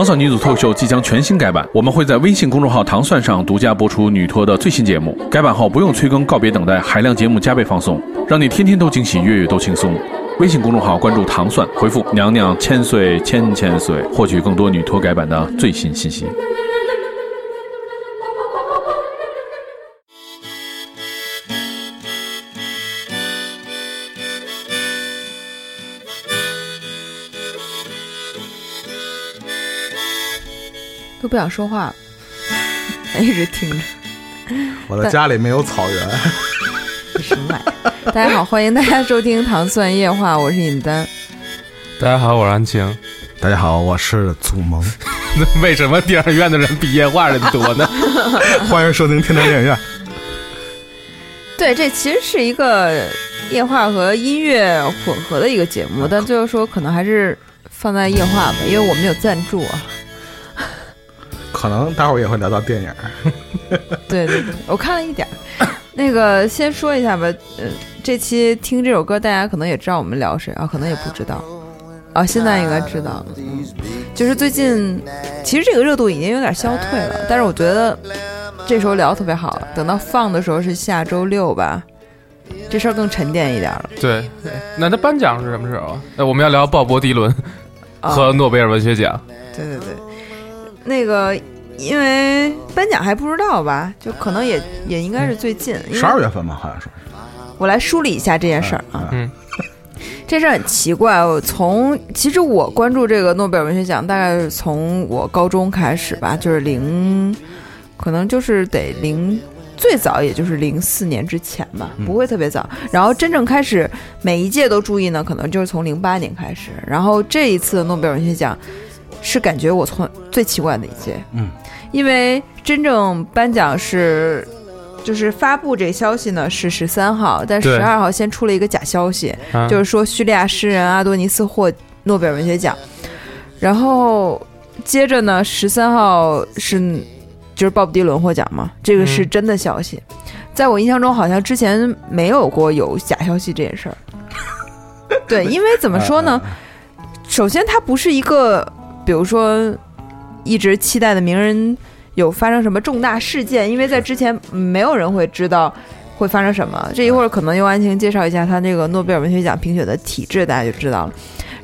糖蒜女子脱口秀即将全新改版，我们会在微信公众号“糖蒜”上独家播出女脱的最新节目。改版后不用催更，告别等待，海量节目加倍放送，让你天天都惊喜，月月都轻松。微信公众号关注“糖蒜”，回复“娘娘千岁千千岁”，获取更多女脱改版的最新信息。不想说话，一直听着。我的家里没有草原。什么玩意？大家好，欢迎大家收听《糖蒜夜话》，我是尹丹。大家好，我是安晴。大家好，我是祖萌。为什么电影院的人比夜话人多呢？欢迎收听天堂电影院。对，这其实是一个夜话和音乐混合的一个节目，但最后说可能还是放在夜话吧，因为我们有赞助啊。可能待会儿也会聊到电影。对对对，我看了一点儿。那个先说一下吧，呃，这期听这首歌，大家可能也知道我们聊谁啊，可能也不知道 啊，现在应该知道了。就是最近，其实这个热度已经有点消退了，但是我觉得这时候聊特别好。等到放的时候是下周六吧，这事儿更沉淀一点了。对，那他颁奖是什么时候？那，我们要聊鲍勃迪伦和诺贝尔文学奖。对对对，那个。因为颁奖还不知道吧，就可能也也应该是最近，十二月份吧，好像是。我来梳理一下这件事儿啊，嗯，这事儿很奇怪。我从其实我关注这个诺贝尔文学奖，大概是从我高中开始吧，就是零，可能就是得零，最早也就是零四年之前吧，不会特别早。然后真正开始每一届都注意呢，可能就是从零八年开始。然后这一次诺贝尔文学奖。是感觉我从最奇怪的一届，嗯，因为真正颁奖是，就是发布这消息呢是十三号，但十二号先出了一个假消息，就是说叙利亚诗人阿多尼斯获诺贝尔文学奖，然后接着呢十三号是就是鲍勃迪伦获奖嘛，这个是真的消息，在我印象中好像之前没有过有假消息这件事儿，对，因为怎么说呢，首先它不是一个。比如说，一直期待的名人有发生什么重大事件，因为在之前没有人会知道会发生什么。这一会儿可能由安晴介绍一下他那个诺贝尔文学奖评选的体制，大家就知道了。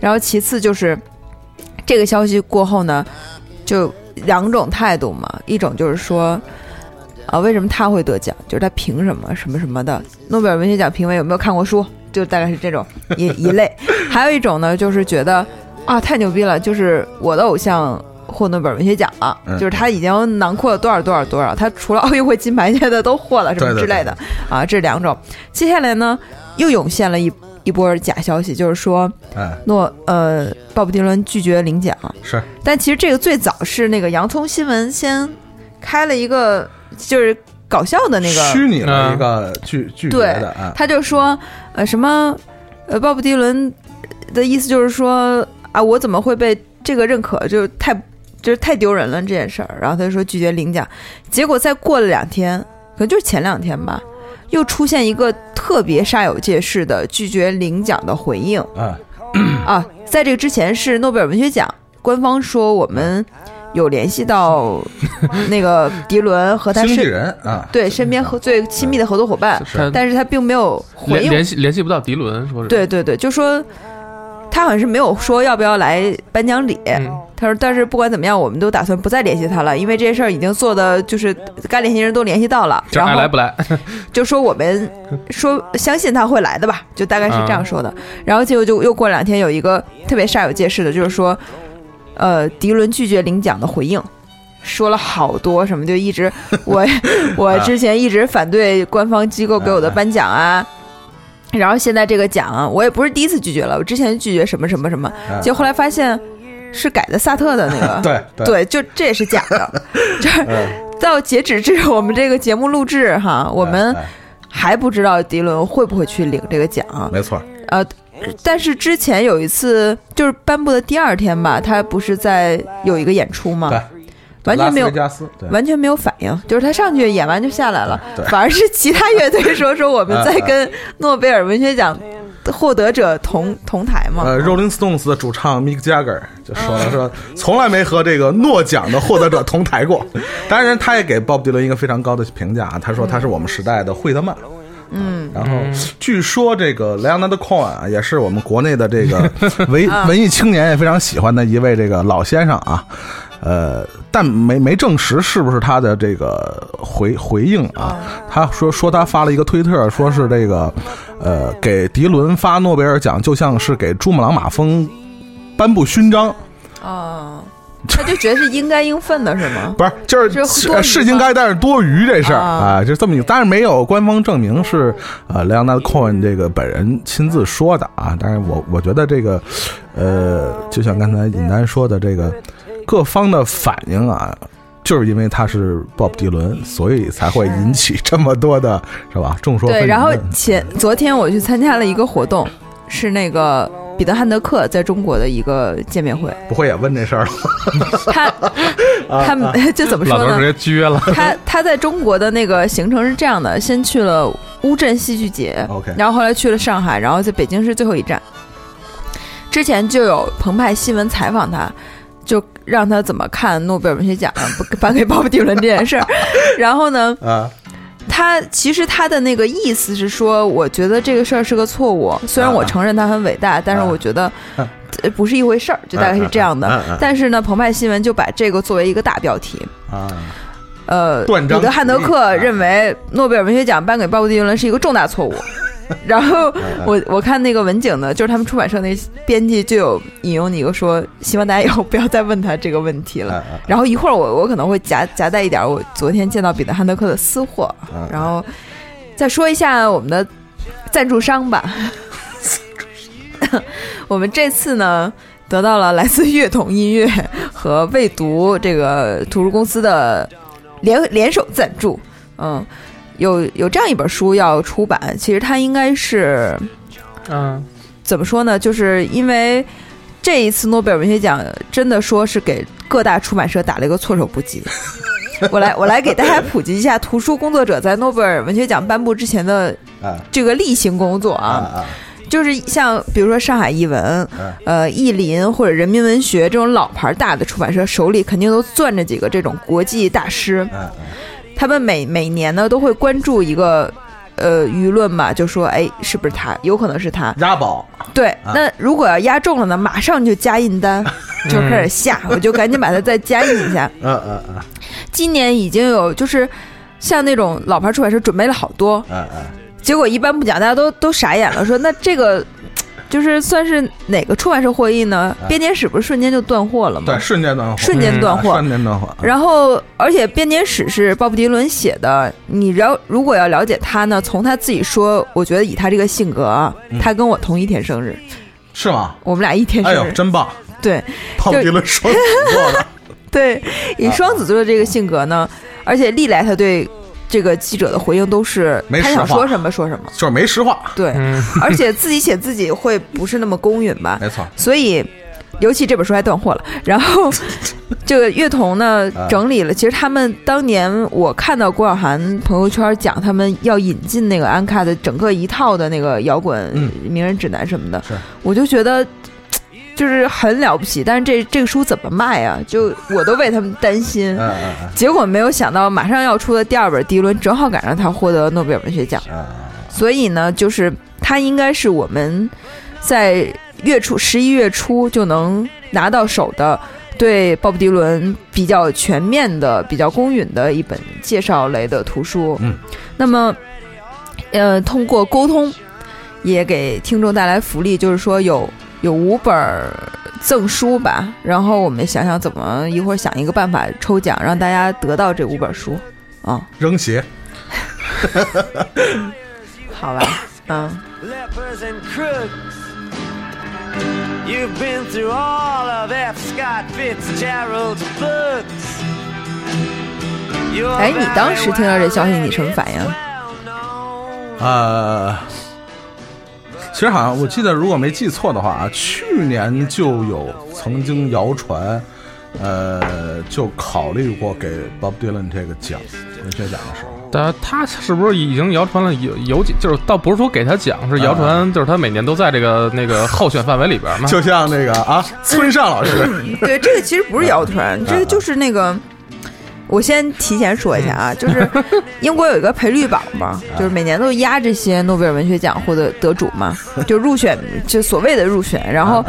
然后其次就是这个消息过后呢，就两种态度嘛，一种就是说，啊，为什么他会得奖？就是他凭什么什么什么的？诺贝尔文学奖评委有没有看过书？就大概是这种一一类。还有一种呢，就是觉得。啊，太牛逼了！就是我的偶像获诺贝尔文学奖了，就是他已经囊括了多少多少多少，他除了奥运会金牌界的都获了什么之类的啊，这两种。接下来呢，又涌现了一一波假消息，就是说，诺呃鲍勃迪伦拒绝领奖。是，但其实这个最早是那个洋葱新闻先开了一个就是搞笑的那个虚拟的一个拒拒绝的啊，他就说呃什么呃鲍勃迪伦的意思就是说。啊，我怎么会被这个认可？就太就是太丢人了这件事儿。然后他就说拒绝领奖，结果再过了两天，可能就是前两天吧，又出现一个特别煞有介事的拒绝领奖的回应。啊啊，在这个之前是诺贝尔文学奖官方说我们有联系到 那个迪伦和他是人啊，对身边和最亲密的合作伙伴，但是他并没有回应联系联系不到迪伦，说是对对对，就说。他好像是没有说要不要来颁奖礼，他说，但是不管怎么样，我们都打算不再联系他了，因为这件事儿已经做的就是该联系人都联系到了，然后来不来，就说我们说相信他会来的吧，就大概是这样说的。然后结果就又过两天有一个特别煞有介事的，就是说，呃，迪伦拒绝领奖的回应，说了好多什么，就一直我 我之前一直反对官方机构给我的颁奖啊。然后现在这个奖，我也不是第一次拒绝了，我之前拒绝什么什么什么，结果后来发现，是改的萨特的那个，对对，就这也是假的。就是到截止至我们这个节目录制哈，我们还不知道迪伦会不会去领这个奖。没错。呃，但是之前有一次，就是颁布的第二天吧，他不是在有一个演出吗？对。完全没有，完全没有反应，就是他上去演完就下来了，反而是其他乐队说说我们在 跟诺贝尔文学奖获得者同同台嘛。呃，Rolling Stones 的主唱 Mick Jagger 就说了说，从来没和这个诺奖的获得者同台过。当然，他也给鲍勃迪伦一个非常高的评价啊，他说他是我们时代的惠特曼。嗯，然后据说这个莱昂纳德·科恩啊，也是我们国内的这个 文文艺青年也非常喜欢的一位这个老先生啊。呃，但没没证实是不是他的这个回回应啊？他说说他发了一个推特，说是这个，呃，给迪伦发诺贝尔奖就像是给珠穆朗玛峰颁布勋章。啊，他就觉得是应该应分的是吗？不是，就是是应该，但是多余这事儿啊，就这么，但是没有官方证明是呃莱昂纳德·科恩这个本人亲自说的啊。但是我我觉得这个，呃，就像刚才尹丹说的这个。各方的反应啊，就是因为他是鲍勃迪伦，所以才会引起这么多的，是吧？众说对。然后前昨天我去参加了一个活动，是那个彼得汉德克在中国的一个见面会。不会也问这事儿了？他 他 就怎么说呢？直接撅了。他他在中国的那个行程是这样的：先去了乌镇戏剧节，OK，然后后来去了上海，然后在北京是最后一站。之前就有澎湃新闻采访他。就让他怎么看诺贝尔文学奖 颁给鲍勃迪伦这件事儿，然后呢，啊，他其实他的那个意思是说，我觉得这个事儿是个错误，虽然我承认他很伟大，但是我觉得不是一回事儿，就大概是这样的。但是呢，澎湃新闻就把这个作为一个大标题。啊，呃，彼得汉德克认为诺贝尔文学奖颁给鲍勃迪伦是一个重大错误。然后我我看那个文景呢，就是他们出版社那编辑就有引用你一个说，希望大家以后不要再问他这个问题了。然后一会儿我我可能会夹夹带一点我昨天见到彼得汉德克的私货，然后再说一下我们的赞助商吧。我们这次呢得到了来自乐童音乐和未读这个图书公司的联联手赞助，嗯。有有这样一本书要出版，其实它应该是，嗯，怎么说呢？就是因为这一次诺贝尔文学奖真的说是给各大出版社打了一个措手不及。我来我来给大家普及一下图书工作者在诺贝尔文学奖颁布之前的这个例行工作啊，就是像比如说上海译文、呃译林或者人民文学这种老牌大的出版社手里肯定都攥着几个这种国际大师。他们每每年呢都会关注一个，呃，舆论嘛，就说，哎，是不是他？有可能是他押宝。对，那如果要押中了呢，马上就加印单，就开始下，我就赶紧把它再加印一下。嗯嗯嗯。今年已经有就是像那种老牌出版社准备了好多，嗯嗯。结果一般不讲，大家都都傻眼了，说那这个。就是算是哪个出版社获益呢？编年史不是瞬间就断货了吗？对，瞬间断货，瞬间断货，瞬间断货。然后，而且编年史是鲍勃迪伦写的，你了如果要了解他呢，从他自己说，我觉得以他这个性格啊，他跟我同一天生日，是吗？我们俩一天生日，哎呦，真棒！对，鲍勃迪伦双子座的，对，以双子座的这个性格呢，而且历来他对。这个记者的回应都是他想说什么说什么，就是没实话。对，而且自己写自己会不是那么公允吧？没错。所以，尤其这本书还断货了。然后，这个乐童呢整理了，其实他们当年我看到郭晓涵朋友圈讲，他们要引进那个安卡的整个一套的那个摇滚名人指南什么的，我就觉得。就是很了不起，但是这这个书怎么卖啊？就我都为他们担心。结果没有想到，马上要出的第二本迪伦正好赶上他获得诺贝尔文学奖。所以呢，就是他应该是我们在月初十一月初就能拿到手的，对鲍勃迪伦比较全面的、比较公允的一本介绍类的图书。嗯，那么，呃，通过沟通，也给听众带来福利，就是说有。有五本赠书吧，然后我们想想怎么一会儿想一个办法抽奖，让大家得到这五本书啊！扔鞋，好吧，嗯。You've been through all of F. Scott Fitzgerald's books. 哎，你当时听到这消息，你什么反应？呃，其实好像我记得，如果没记错的话啊，去年就有曾经谣传，呃，就考虑过给 Bob Dylan 这个奖文学奖的时候。但他是不是已经谣传了有有几？就是倒不是说给他奖，是谣传，就是他每年都在这个那个候选范围里边嘛。就像那个啊，村上老师。对，这个其实不是谣传，这个就是那个。我先提前说一下啊，就是英国有一个赔率榜嘛，就是每年都压这些诺贝尔文学奖获得得主嘛，就入选，就所谓的入选。然后，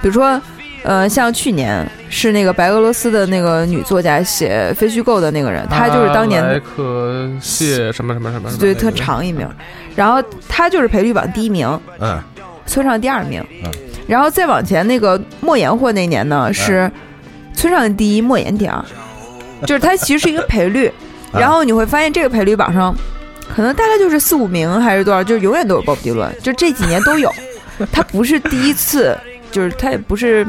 比如说，呃，像去年是那个白俄罗斯的那个女作家写非虚构的那个人，她就是当年莱克谢什么什么什么，对，特长一名。然后她就是赔率榜第一名，嗯，村上第二名，嗯，然后再往前那个莫言获那年呢是村上第一，莫言第二。就是它其实是一个赔率，然后你会发现这个赔率榜上，可能大概就是四五名还是多少，就是永远都有鲍勃迪伦，就这几年都有。他不是第一次，就是他也不是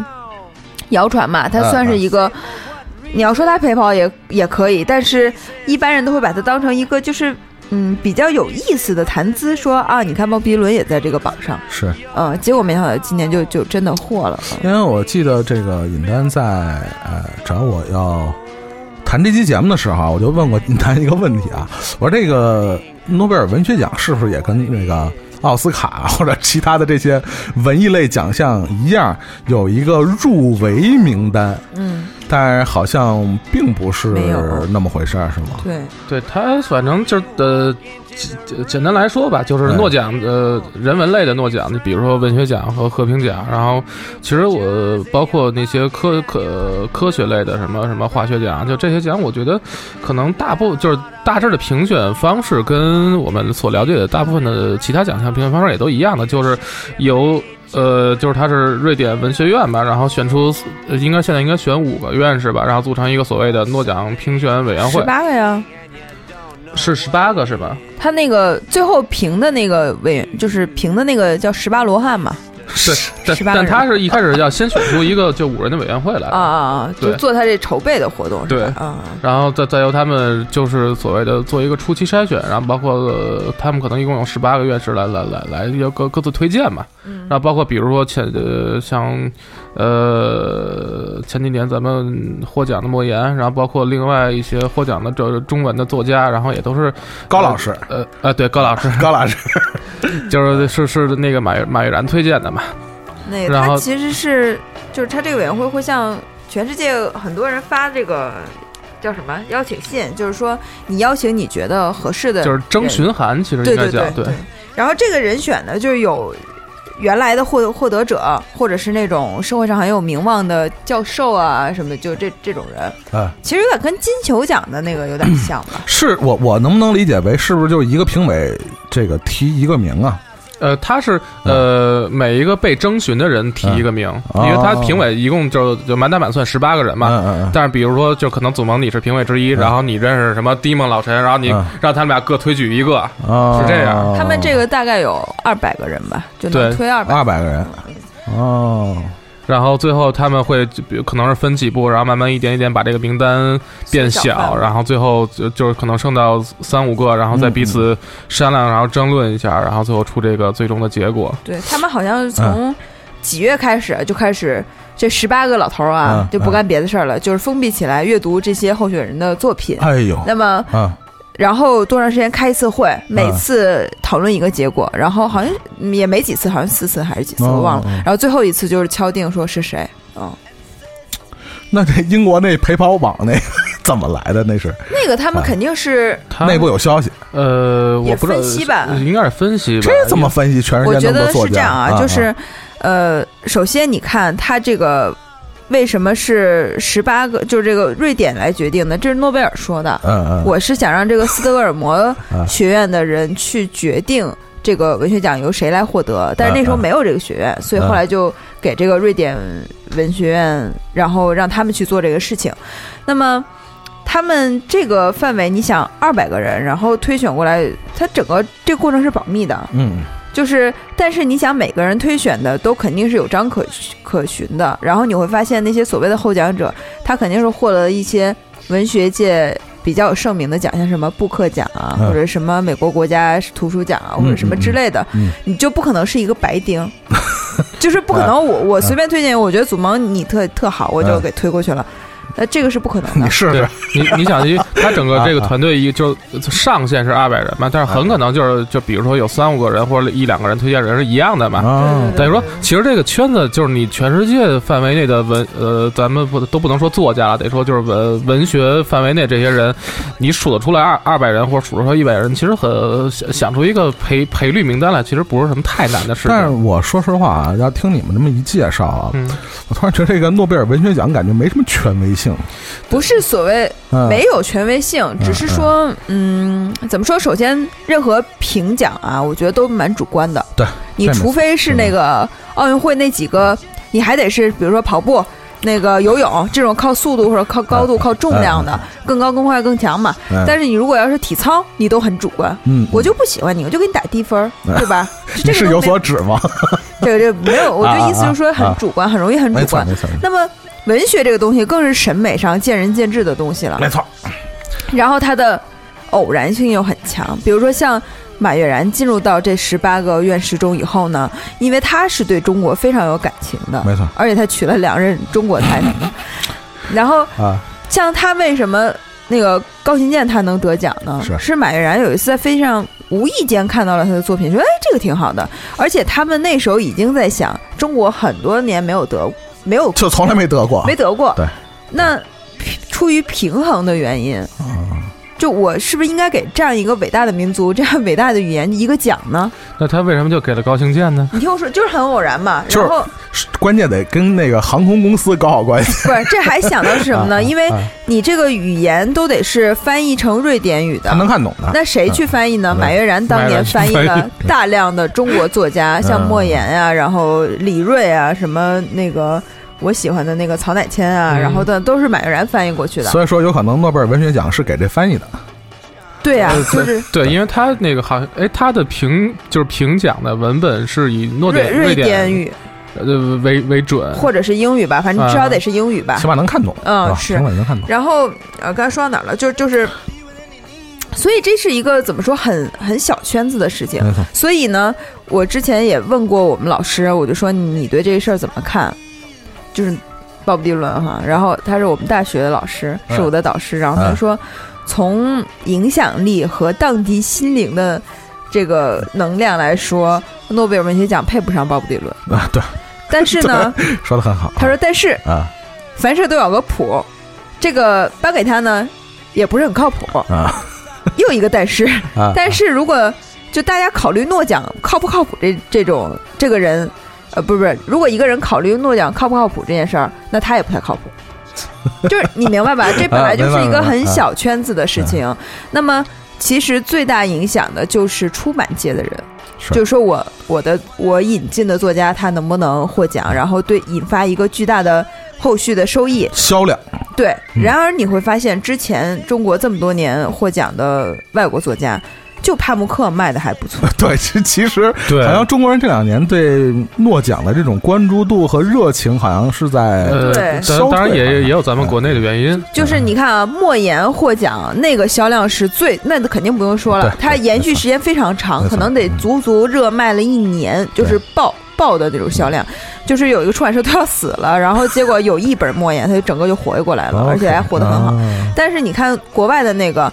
谣传嘛，他算是一个。你要说他陪跑也也可以，但是一般人都会把它当成一个就是嗯比较有意思的谈资，说啊，你看鲍比伦也在这个榜上，是嗯，结果没想到今年就就真的获了。因为我记得这个尹丹在呃找我要。谈这期节目的时候，我就问过您一个问题啊，我说这个诺贝尔文学奖是不是也跟那个奥斯卡或者其他的这些文艺类奖项一样，有一个入围名单？嗯，但好像并不是那么回事儿，是吗？对，对他反正就是呃。简简单来说吧，就是诺奖呃人文类的诺奖，就比如说文学奖和和平奖，然后其实我包括那些科科科学类的什么什么化学奖，就这些奖，我觉得可能大部就是大致的评选方式跟我们所了解的大部分的其他奖项评选方式也都一样的，就是由呃就是他是瑞典文学院吧，然后选出应该现在应该选五个院士吧，然后组成一个所谓的诺奖评选委员会，十八个呀。是十八个是吧？他那个最后评的那个委员，就是评的那个叫十八罗汉嘛。是，但但他是一开始要先选出一个就五人的委员会来啊啊啊！就做他这筹备的活动，对啊，然后再再由他们就是所谓的做一个初期筛选，然后包括他们可能一共有十八个院士来来来来要各各自推荐嘛，然后包括比如说前呃像呃前几年咱们获奖的莫言，然后包括另外一些获奖的这中文的作家，然后也都是高老师，呃呃对高老师高老师，就是是是那个马马玉然推荐的嘛。那他其实是，就是他这个委员会会向全世界很多人发这个叫什么邀请信，就是说你邀请你觉得合适的，就是征询函，其实应该叫对。然后这个人选呢，就是有原来的获获得者，或者是那种社会上很有名望的教授啊什么，就这这种人。嗯，其实有点跟金球奖的那个有点像吧？是我我能不能理解为是不是就一个评委这个提一个名啊？呃，他是呃，每一个被征询的人提一个名，因为他评委一共就就满打满算十八个人嘛。但是比如说，就可能祖蒙你是评委之一，然后你认识什么迪梦老陈，然后你让他们俩各推举一个，是这样。他们这个大概有二百个人吧，就能推二百二百个人。哦。然后最后他们会可能是分几步，然后慢慢一点一点把这个名单变小，然后最后就就是可能剩到三五个，然后再彼此商量，然后争论一下，然后最后出这个最终的结果。对他们好像从几月开始就开始，这十八个老头啊就不干别的事儿了，就是封闭起来阅读这些候选人的作品。哎呦，那么。然后多长时间开一次会？每次讨论一个结果，然后好像也没几次，好像四次还是几次，我忘了。然后最后一次就是敲定说是谁。嗯，那这英国那陪跑榜那 怎么来的？那是那个他们肯定是内部有消息。呃，我不，分析吧，应该是分析。这怎么分析？全世界那么多作家。我觉得是这样啊，就是呃，首先你看他这个。为什么是十八个？就是这个瑞典来决定的，这是诺贝尔说的。嗯嗯，我是想让这个斯德哥尔摩学院的人去决定这个文学奖由谁来获得，但是那时候没有这个学院，所以后来就给这个瑞典文学院，然后让他们去做这个事情。那么他们这个范围，你想二百个人，然后推选过来，他整个这个过程是保密的。嗯。就是，但是你想，每个人推选的都肯定是有章可可循的。然后你会发现，那些所谓的获奖者，他肯定是获得了一些文学界比较有盛名的奖，像什么布克奖啊，或者什么美国国家图书奖啊，或者什么之类的。你就不可能是一个白丁，就是不可能。我我随便推荐，我觉得祖蒙你特特好，我就给推过去了。呃，这个是不可能的。你试试，你你想，他整个这个团队一就上限是二百人嘛，但是很可能就是就比如说有三五个人或者一两个人推荐人是一样的嘛。等于说，其实这个圈子就是你全世界范围内的文呃，咱们不都不能说作家了，得说就是文文学范围内这些人，你数得出来二二百人或者数得出来一百人，其实很想想出一个赔赔率名单来，其实不是什么太难的事。但是我说实话啊，要听你们这么一介绍啊，我突然觉得这个诺贝尔文学奖感觉没什么权威性。不是所谓没有权威性，只是说，嗯，怎么说？首先，任何评奖啊，我觉得都蛮主观的。对，你除非是那个奥运会那几个，你还得是比如说跑步、那个游泳这种靠速度或者靠高度、靠重量的，更高、更快、更强嘛。但是你如果要是体操，你都很主观。嗯，我就不喜欢你，我就给你打低分，对吧？这是有所指吗？这个这没有，我的意思就是说很主观，很容易很主观。那么。文学这个东西更是审美上见仁见智的东西了，没错。然后它的偶然性又很强，比如说像马悦然进入到这十八个院士中以后呢，因为他是对中国非常有感情的，没错。而且他娶了两任中国太太。然后啊，像他为什么那个高行健他能得奖呢？是是马悦然有一次在飞机上无意间看到了他的作品，说哎这个挺好的。而且他们那时候已经在想，中国很多年没有得。没有，就从来没得过，没得过。对，那出于平衡的原因，就我是不是应该给这样一个伟大的民族、这样伟大的语言一个奖呢？那他为什么就给了高兴健呢？你听我说，就是很偶然嘛。然后关键得跟那个航空公司搞好关系。不是，这还想到是什么呢？因为你这个语言都得是翻译成瑞典语的，他能看懂的。那谁去翻译呢？马悦然当年翻译了大量的中国作家，像莫言啊，然后李锐啊，什么那个。我喜欢的那个曹乃谦啊，然后的都是马悦然翻译过去的。所以说，有可能诺贝尔文学奖是给这翻译的。对呀，就是对，因为他那个好像，哎，他的评就是评奖的文本是以诺瑞瑞典语呃为为准，或者是英语吧，反正至少得是英语吧，起码能看懂。嗯，是，起码能看懂。然后呃，刚才说到哪儿了？就就是，所以这是一个怎么说很很小圈子的事情。所以呢，我之前也问过我们老师，我就说你对这个事儿怎么看？就是鲍勃迪伦哈，然后他是我们大学的老师，是我的导师。然后他说，从影响力和荡涤心灵的这个能量来说，诺贝尔文学奖配不上鲍勃迪伦啊。对，但是呢，说的很好。他说，但是啊，凡事都有个谱，这个颁给他呢，也不是很靠谱啊。又一个但是，但是如果就大家考虑诺奖靠不靠谱这这种这个人。呃，不是不是，如果一个人考虑诺奖靠不靠谱这件事儿，那他也不太靠谱。就是你明白吧？这本来就是一个很小圈子的事情。那么，其实最大影响的就是出版界的人，就是说我我的我引进的作家他能不能获奖，然后对引发一个巨大的后续的收益销量。对，然而你会发现，之前中国这么多年获奖的外国作家。就帕慕克卖的还不错。对，其其实好像中国人这两年对诺奖的这种关注度和热情，好像是在对。当然也也有咱们国内的原因。就是你看啊，莫言获奖那个销量是最，那肯定不用说了，它延续时间非常长，可能得足足热卖了一年，就是爆爆的那种销量。就是有一个出版社都要死了，然后结果有一本莫言，他就整个就活跃过来了，而且还活得很好。但是你看国外的那个，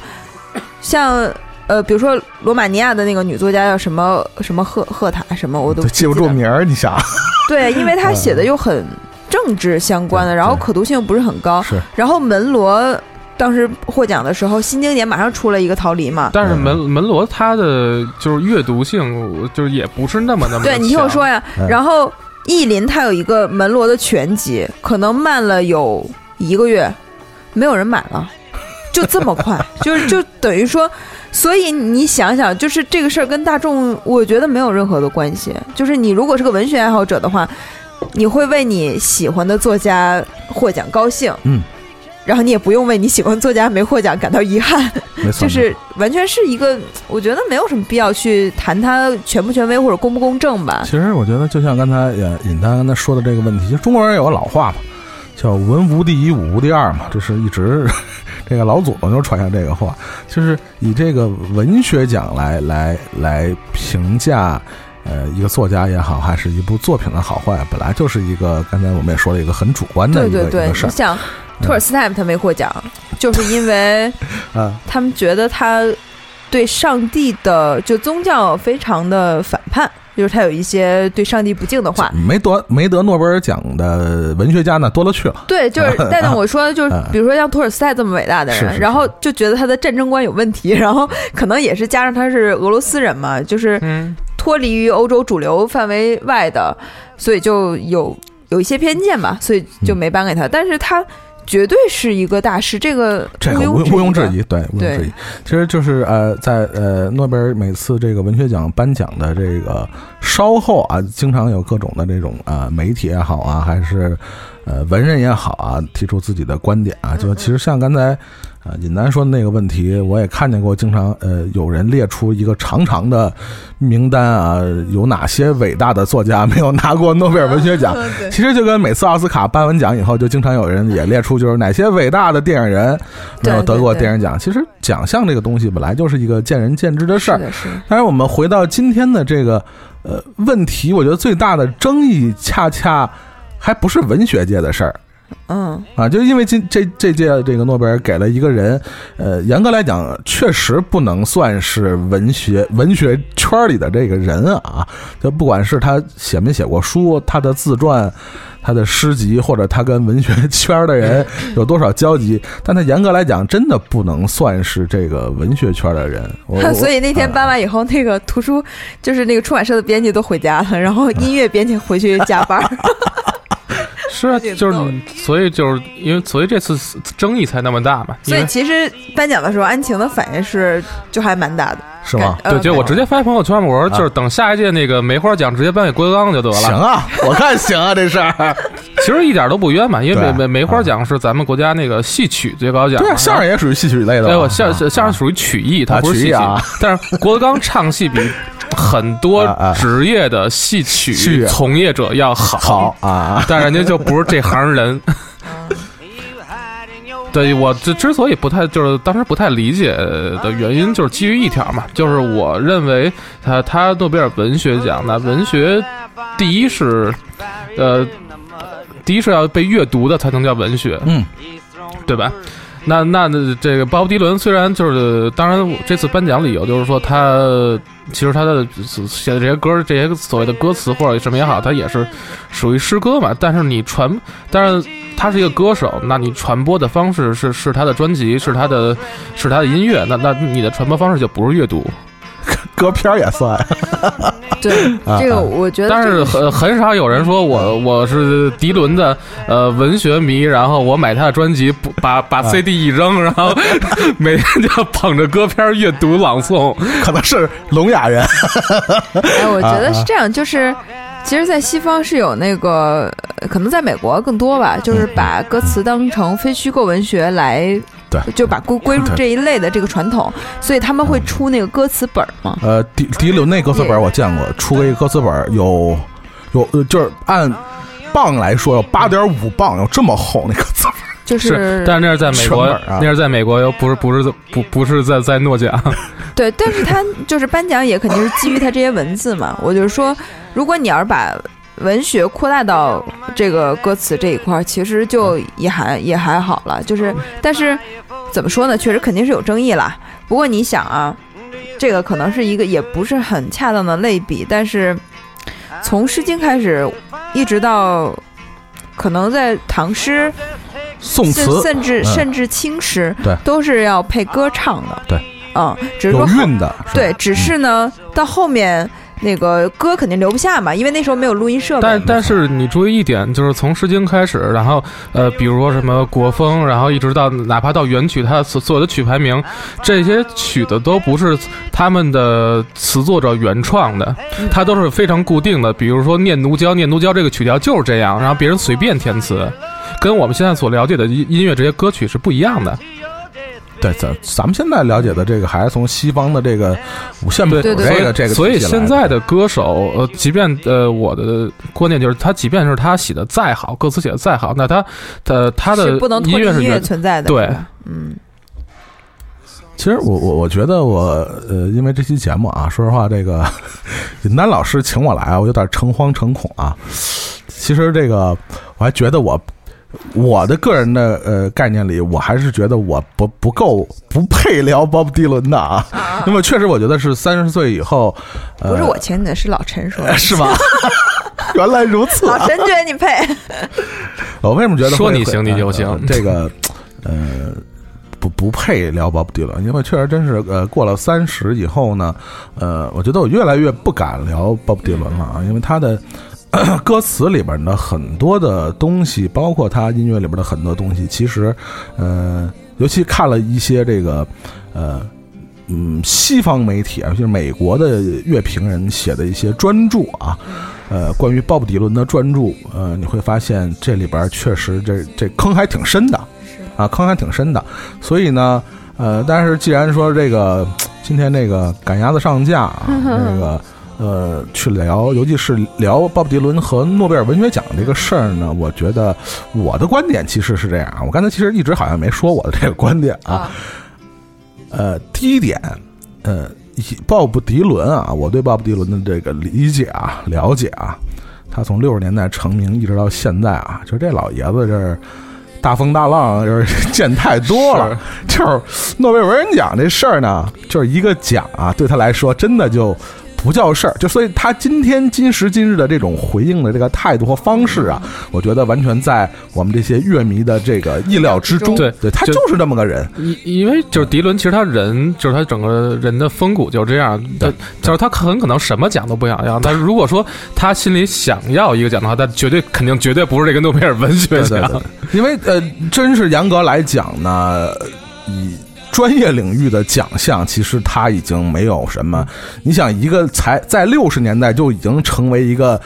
像。呃，比如说罗马尼亚的那个女作家叫什么什么赫赫塔什么，我都记不住名儿。你想？对，因为她写的又很政治相关的，然后可读性不是很高。是。然后门罗当时获奖的时候，新经典马上出了一个逃离嘛。但是门门罗他的就是阅读性，就是也不是那么那么。对你听我说呀，然后意林他有一个门罗的全集，可能慢了有一个月，没有人买了，就这么快，就是就等于说。所以你想想，就是这个事儿跟大众，我觉得没有任何的关系。就是你如果是个文学爱好者的话，你会为你喜欢的作家获奖高兴。嗯，然后你也不用为你喜欢作家没获奖感到遗憾，没错，就是完全是一个，我觉得没有什么必要去谈它权不权威或者公不公正吧。其实我觉得，就像刚才也尹丹刚才说的这个问题，就中国人有个老话嘛，叫“文无第一，武无第二”嘛，这是一直这个老祖宗就传下这个话，就是以这个文学奖来来来评价。呃，一个作家也好，还是一部作品的好坏，本来就是一个刚才我们也说了一个很主观的一个事儿。你想，托尔斯泰他没获奖，就是因为，啊，他们觉得他对上帝的就宗教非常的反叛，就是他有一些对上帝不敬的话。没得没得诺贝尔奖的文学家呢多了去了。对，就是，但是我说就是，比如说像托尔斯泰这么伟大的人，然后就觉得他的战争观有问题，然后可能也是加上他是俄罗斯人嘛，就是。脱离于欧洲主流范围外的，所以就有有一些偏见吧，所以就没颁给他。但是他绝对是一个大师，这个这个毋毋庸置疑，对，毋庸置疑。其实就是呃，在呃诺贝尔每次这个文学奖颁奖的这个稍后啊，经常有各种的这种啊媒体也好啊，还是呃文人也好啊，提出自己的观点啊，就其实像刚才。啊，尹楠说的那个问题，我也看见过，经常呃有人列出一个长长的名单啊，有哪些伟大的作家没有拿过诺贝尔文学奖？其实就跟每次奥斯卡颁完奖以后，就经常有人也列出，就是哪些伟大的电影人没有得过电影奖。其实奖项这个东西本来就是一个见仁见智的事儿。但是我们回到今天的这个呃问题，我觉得最大的争议恰恰还不是文学界的事儿。嗯啊，就因为今这这届这个诺贝尔给了一个人，呃，严格来讲，确实不能算是文学文学圈里的这个人啊。就不管是他写没写过书，他的自传、他的诗集，或者他跟文学 圈的人有多少交集，但他严格来讲，真的不能算是这个文学圈的人。所以那天搬完以后，那个图书就是那个出版社的编辑都回家了，然后音乐编辑回去加班。是啊，就是所以就是因为所以这次争议才那么大嘛。所以其实颁奖的时候，安晴的反应是就还蛮大的，是吗？对，就我直接发朋友圈嘛，我说就是等下一届那个梅花奖直接颁给郭德纲就得了。行啊，我看行啊，这事儿 其实一点都不冤嘛，因为梅梅梅花奖是咱们国家那个戏曲最高奖。对啊，相声也属于戏曲类的。对，我相相声属于曲艺，它不是戏曲。但是郭德纲唱戏比。很多 职业的戏曲从业者要好啊，但人家就不是这行人。对我之之所以不太就是当时不太理解的原因，就是基于一条嘛，就是我认为他他诺贝尔文学奖那文学第一是呃第一是要被阅读的才能叫文学，嗯，对吧？那那这个鲍勃迪伦虽然就是当然这次颁奖理由就是说他其实他的写的这些歌这些所谓的歌词或者什么也好，他也是属于诗歌嘛。但是你传，但是他是一个歌手，那你传播的方式是是他的专辑，是他的是他的音乐，那那你的传播方式就不是阅读。歌片也算，对这个我觉得，但是很很少有人说我我是迪伦的呃文学迷，然后我买他的专辑，把把 CD 一扔，然后 每天就捧着歌片阅读朗诵，可能是聋哑人。哎，我觉得是这样，就是其实，在西方是有那个，可能在美国更多吧，就是把歌词当成非虚构文学来。就把归归入这一类的这个传统，所以他们会出那个歌词本吗？呃，迪迪伦那歌词本我见过，出个一个歌词本有有，就是按磅来说，有八点五磅，有这么厚那个词本。就是，但是那是在美国，啊那是在美国，又不是不是不不是在在诺奖。对，但是他就是颁奖也肯定是基于他这些文字嘛。我就是说，如果你要是把文学扩大到这个歌词这一块，其实就也还也还好了。就是，但是。怎么说呢？确实肯定是有争议啦。不过你想啊，这个可能是一个也不是很恰当的类比。但是从《诗经》开始，一直到可能在唐诗、宋词，甚至甚至清诗，对，都是要配歌唱的。对，嗯，只是说韵的。对，只是呢，到后面。那个歌肯定留不下嘛，因为那时候没有录音设备。但但是你注意一点，就是从《诗经》开始，然后呃，比如说什么国风，然后一直到哪怕到元曲，它所所有的曲牌名，这些曲子都不是他们的词作者原创的，它都是非常固定的。比如说《念奴娇》，《念奴娇》这个曲调就是这样，然后别人随便填词。跟我们现在所了解的音音乐这些歌曲是不一样的。对，咱咱们现在了解的这个还是从西方的这个五线谱这个这个。所以现在的歌手，呃，即便呃，我的观念就是，他即便是他写的再好，歌词写的再好，那他的他的音乐是存在的。对，嗯。其实我我我觉得我呃，因为这期节目啊，说实话，这个 尹丹老师请我来啊，我有点诚惶诚恐啊。其实这个我还觉得我。我的个人的呃概念里，我还是觉得我不不够不配聊鲍勃迪伦的啊。那么确实，我觉得是三十岁以后，呃不是我请你的，是老陈说的，是吗？原来如此，老陈觉得你配。我为什么觉得说你行你就行？这个呃不不配聊鲍勃迪伦，因为确实真是呃过了三十以后呢，呃，我觉得我越来越不敢聊鲍勃迪伦了啊，因为他的。歌词里边的很多的东西，包括他音乐里边的很多东西，其实，呃，尤其看了一些这个，呃，嗯，西方媒体啊，就是美国的乐评人写的一些专著啊，呃，关于鲍勃迪伦的专著，呃，你会发现这里边确实这这坑还挺深的，啊，坑还挺深的。所以呢，呃，但是既然说这个今天这个赶鸭子上架啊，那个。呃，去聊，尤其是聊鲍勃迪伦和诺贝尔文学奖这个事儿呢，我觉得我的观点其实是这样。我刚才其实一直好像没说我的这个观点啊。呃，第一点，呃，鲍勃迪伦啊，我对鲍勃迪伦的这个理解啊、了解啊，他从六十年代成名一直到现在啊，就这老爷子这大风大浪就是见太多了。就是诺贝尔文学奖这事儿呢，就是一个奖啊，对他来说真的就。不叫事儿，就所以他今天今时今日的这种回应的这个态度和方式啊，我觉得完全在我们这些乐迷的这个意料之中。对，对他就是这么个人。因因为就是迪伦，其实他人就是他整个人的风骨就是这样。对，就是他很可能什么奖都不想要，但是如果说他心里想要一个奖的话，他绝对肯定绝对不是这个诺贝尔文学奖。因为呃，真是严格来讲呢，以。专业领域的奖项，其实他已经没有什么。你想，一个才在六十年代就已经成为一个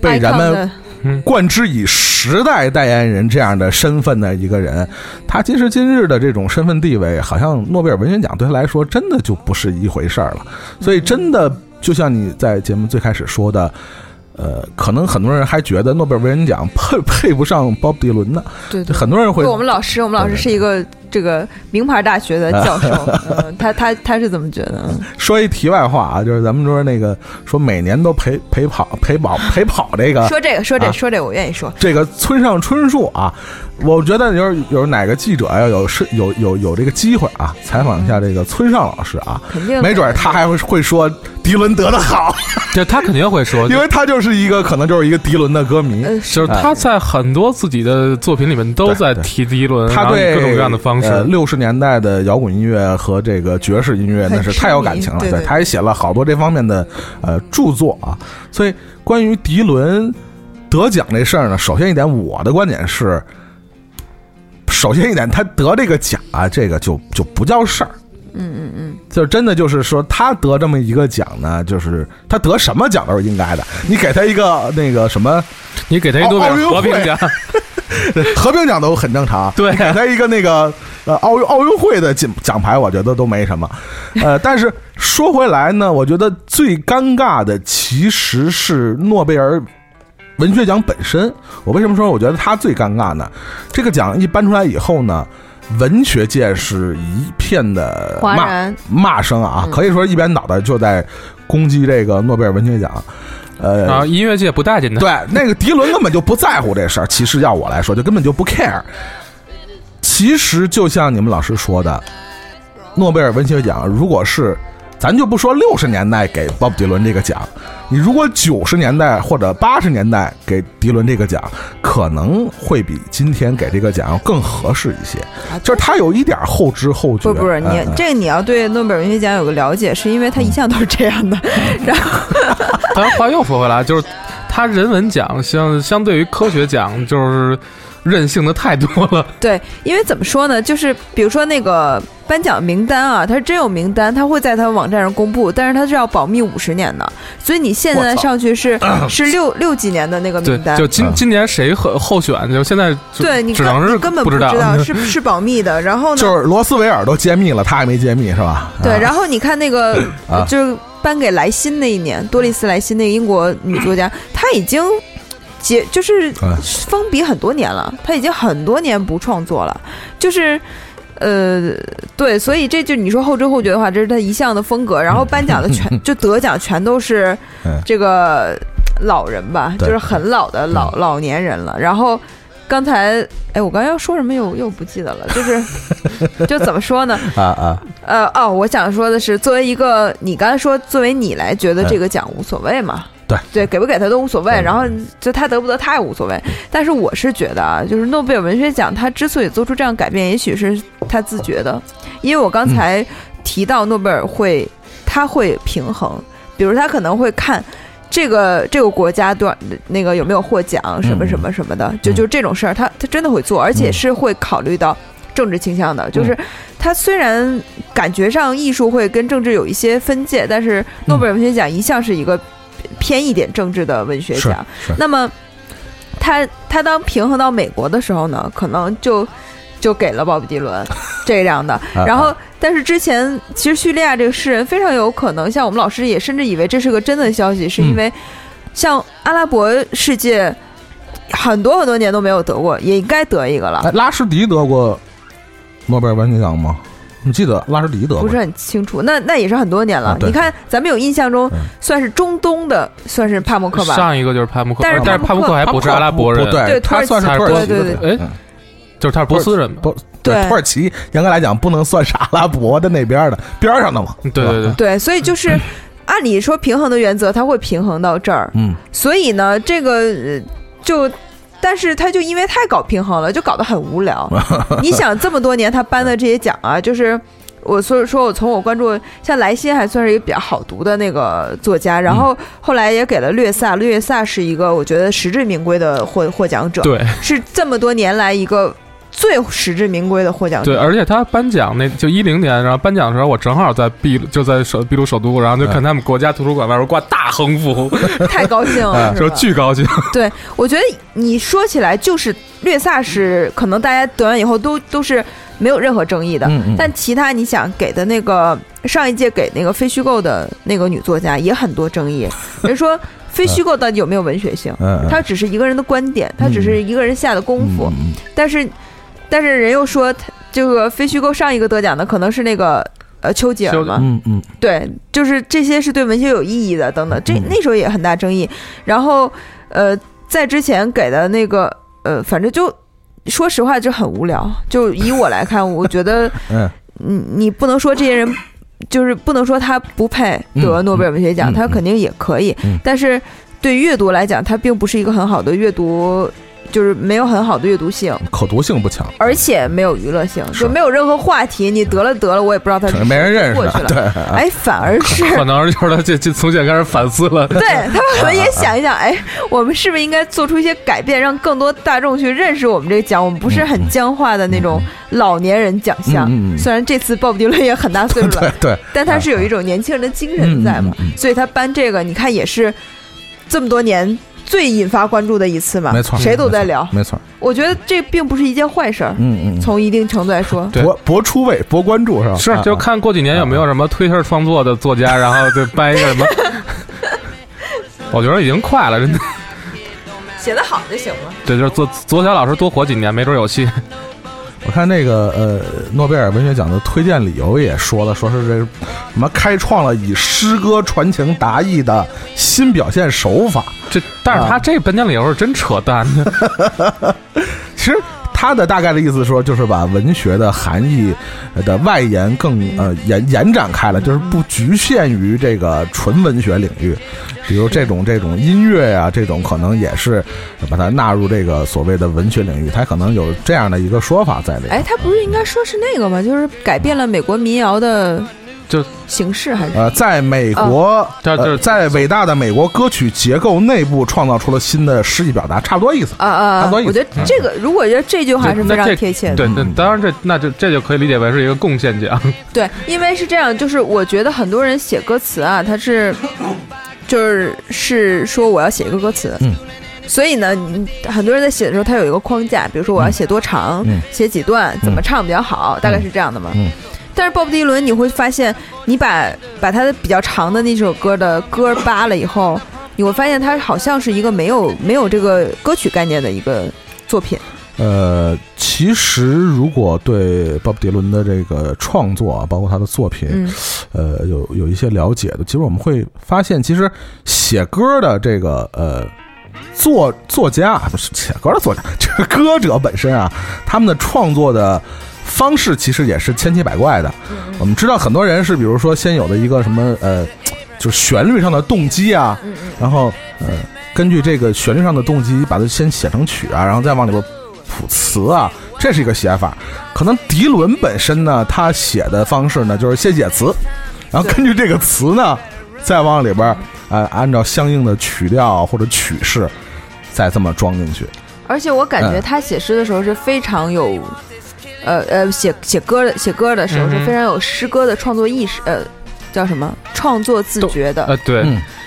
被人们冠之以时代代言人这样的身份的一个人，他今时今日的这种身份地位，好像诺贝尔文学奖对他来说真的就不是一回事儿了。所以，真的就像你在节目最开始说的。呃，可能很多人还觉得诺贝尔文学奖配配不上鲍勃迪伦呢。对，很多人会。我们老师，我们老师是一个这个名牌大学的 教授，他他他是怎么觉得？说一题外话啊，就是咱们说那个说每年都陪陪跑陪跑陪跑这个。说这个说这说这我愿意说。这个村上春树啊，我觉得有有哪个记者要有是有有有这个机会啊，采访一下这个村上老师啊，肯定没准他还会会说迪伦得的好。对，他肯定会说，因为他就是一个可能就是一个迪伦的歌迷，就是他在很多自己的作品里面都在提迪伦，他对各种各样的方式。六十年代的摇滚音乐和这个爵士音乐那是太有感情了，对，他也写了好多这方面的呃著作啊。所以关于迪伦得奖这事儿呢，首先一点，我的观点是，首先一点，他得这个奖啊，这个就就不叫事儿。嗯嗯嗯，就真的就是说，他得这么一个奖呢，就是他得什么奖都是应该的。你给他一个那个什么，你给他一个和平奖，和平奖都很正常。对，给他一个那个呃奥运奥运会的奖奖牌，我觉得都没什么。呃，但是说回来呢，我觉得最尴尬的其实是诺贝尔文学奖本身。我为什么说我觉得他最尴尬呢？这个奖一颁出来以后呢？文学界是一片的骂骂声啊，可以说一边脑袋就在攻击这个诺贝尔文学奖。呃，啊，音乐界不待见他。对，那个迪伦根本就不在乎这事儿。其实要我来说，就根本就不 care。其实就像你们老师说的，诺贝尔文学奖如果是。咱就不说六十年代给鲍勃迪伦这个奖，你如果九十年代或者八十年代给迪伦这个奖，可能会比今天给这个奖要更合适一些。就是他有一点后知后觉。不不是你这个你要对诺贝尔文学奖有个了解，是因为他一向都是这样的。然后，但话又说回来，就是他人文奖相相对于科学奖就是任性的太多了。对，因为怎么说呢？就是比如说那个。颁奖名单啊，它是真有名单，它会在他网站上公布，但是它是要保密五十年的，所以你现在上去是 是六六几年的那个名单。就今今年谁候候选，就现在对你只能是根本不知道 是是保密的。然后呢，就是罗斯维尔都揭秘了，他还没揭秘是吧？对，然后你看那个就是颁给莱辛那一年，多丽丝莱辛那个英国女作家，她已经结就是封笔很多年了，他已经很多年不创作了，就是。呃，对，所以这就你说后知后觉的话，这是他一向的风格。然后颁奖的 全就得奖全都是这个老人吧，就是很老的老老年人了。然后刚才哎，我刚才要说什么又又不记得了，就是 就怎么说呢？啊啊呃哦，我想说的是，作为一个你刚才说，作为你来觉得这个奖无所谓嘛？对对，给不给他都无所谓，然后就他得不得他也无所谓。但是我是觉得啊，就是诺贝尔文学奖他之所以做出这样改变，也许是他自觉的，因为我刚才提到诺贝尔会他会平衡，比如他可能会看这个这个国家多那个有没有获奖什么什么什么的，就就这种事儿，他他真的会做，而且是会考虑到政治倾向的。就是他虽然感觉上艺术会跟政治有一些分界，但是诺贝尔文学奖一向是一个。偏一点政治的文学奖，那么他他当平衡到美国的时候呢，可能就就给了鲍勃迪伦 这样的。然后，但是之前其实叙利亚这个诗人非常有可能，像我们老师也甚至以为这是个真的消息，是因为像阿拉伯世界很多很多年都没有得过，也应该得一个了。拉什迪得过诺贝尔文学奖吗？你记得拉什迪德不是很清楚，那那也是很多年了。你看，咱们有印象中算是中东的，算是帕慕克吧。上一个就是帕慕克，但是但是帕慕克还不是阿拉伯人，对，他算是土耳其的。哎，就是他是波斯人不？对，土耳其严格来讲不能算是阿拉伯的那边的边上的嘛。对对对对，所以就是按理说平衡的原则，他会平衡到这儿。嗯，所以呢，这个就。但是他就因为太搞平衡了，就搞得很无聊。你想这么多年他颁的这些奖啊，就是我所以说我从我关注像莱辛还算是一个比较好读的那个作家，然后后来也给了略萨，略萨是一个我觉得实至名归的获获奖者，对，是这么多年来一个。最实至名归的获奖对，而且他颁奖那就一零年，然后颁奖的时候，我正好在秘就在首秘鲁首都，然后就看他们国家图书馆外边挂大横幅，太高兴了，说巨高兴。对，我觉得你说起来就是略萨是可能大家得完以后都都是没有任何争议的，但其他你想给的那个上一届给那个非虚构的那个女作家也很多争议，人说非虚构到底有没有文学性？它只是一个人的观点，它只是一个人下的功夫，但是。但是人又说，这个非虚构上一个得奖的可能是那个呃丘吉尔嘛？嗯嗯，对，就是这些是对文学有意义的等等。这那时候也很大争议。然后呃，在之前给的那个呃，反正就说实话就很无聊。就以我来看，我觉得，嗯，你你不能说这些人就是不能说他不配得诺贝尔文学奖，他肯定也可以。但是对阅读来讲，他并不是一个很好的阅读。就是没有很好的阅读性，可读性不强，而且没有娱乐性，就没有任何话题。你得了得了，我也不知道他没人认识过去了。对，哎，反而是可能就是他这这从现开始反思了。对他可能也想一想，哎，我们是不是应该做出一些改变，让更多大众去认识我们这个奖？我们不是很僵化的那种老年人奖项。虽然这次鲍勃迪伦也很大岁数了，对，但他是有一种年轻人的精神在嘛，所以他颁这个，你看也是这么多年。最引发关注的一次嘛，没错，谁都在聊，没错。我觉得这并不是一件坏事儿，嗯嗯，从一定程度来说，博博出位，博关注是吧？是，就看过几年有没有什么推特创作的作家，然后就掰一个什么。我觉得已经快了，真的。写的好就行了。对，就是左左小老师多活几年，没准有戏。我看那个呃，诺贝尔文学奖的推荐理由也说了，说是这什么开创了以诗歌传情达意的新表现手法。这，但是他这颁奖理由是真扯淡。其实。他的大概的意思说，就是把文学的含义的外延更呃延延展开了，就是不局限于这个纯文学领域，比如这种这种音乐呀，这种可能也是把它纳入这个所谓的文学领域，他可能有这样的一个说法在里。哎，他不是应该说是那个吗？就是改变了美国民谣的就形式还是呃，在美国，呃，在伟大的美国歌曲结构内部创造出了新的诗意表达，差不多意思啊啊！差不多意思。我觉得这个，如果觉得这句话是非常贴切的，对，那当然这那就这就可以理解为是一个贡献奖。对，因为是这样，就是我觉得很多人写歌词啊，他是就是是说我要写一个歌词，嗯。所以呢，很多人在写的时候，他有一个框架，比如说我要写多长，写几段，怎么唱比较好，大概是这样的嘛。但是鲍勃迪伦，你会发现，你把把他的比较长的那首歌的歌扒了以后，你会发现他好像是一个没有没有这个歌曲概念的一个作品。呃，其实如果对鲍勃迪伦的这个创作啊，包括他的作品，呃，有有一些了解的，其实我们会发现，其实写歌的这个呃。作作家不是写歌的作家，这个歌者本身啊，他们的创作的方式其实也是千奇百怪的。我们知道很多人是，比如说先有的一个什么呃，就是旋律上的动机啊，然后呃，根据这个旋律上的动机，把它先写成曲啊，然后再往里边谱词啊，这是一个写法。可能迪伦本身呢，他写的方式呢，就是先写词，然后根据这个词呢，再往里边。呃，按照相应的曲调或者曲式，再这么装进去。而且我感觉他写诗的时候是非常有，呃呃，写写歌的写歌的时候是非常有诗歌的创作意识，呃，叫什么？创作自觉的。呃，对。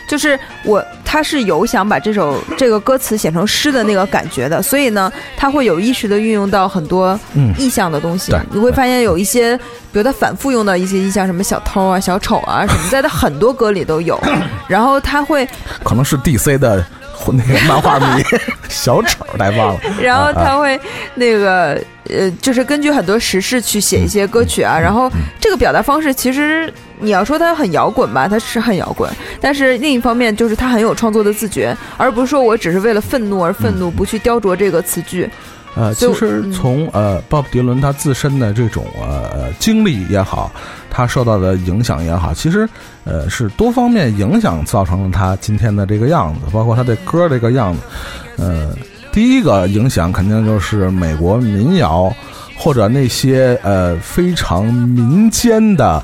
就是我，他是有想把这首这个歌词写成诗的那个感觉的，所以呢，他会有意识的运用到很多意象的东西。你会发现有一些，比如他反复用到一些意象，什么小偷啊、小丑啊什么，在他很多歌里都有。然后他会，可能是 DC 的。那个漫画迷小丑太棒了，然后他会那个呃，就是根据很多时事去写一些歌曲啊。然后这个表达方式，其实你要说他很摇滚吧，他是很摇滚。但是另一方面，就是他很有创作的自觉，而不是说我只是为了愤怒而愤怒，不去雕琢这个词句。呃，其实从呃鲍勃迪伦他自身的这种呃经历也好，他受到的影响也好，其实呃是多方面影响造成了他今天的这个样子，包括他的歌这个样子。呃，第一个影响肯定就是美国民谣或者那些呃非常民间的。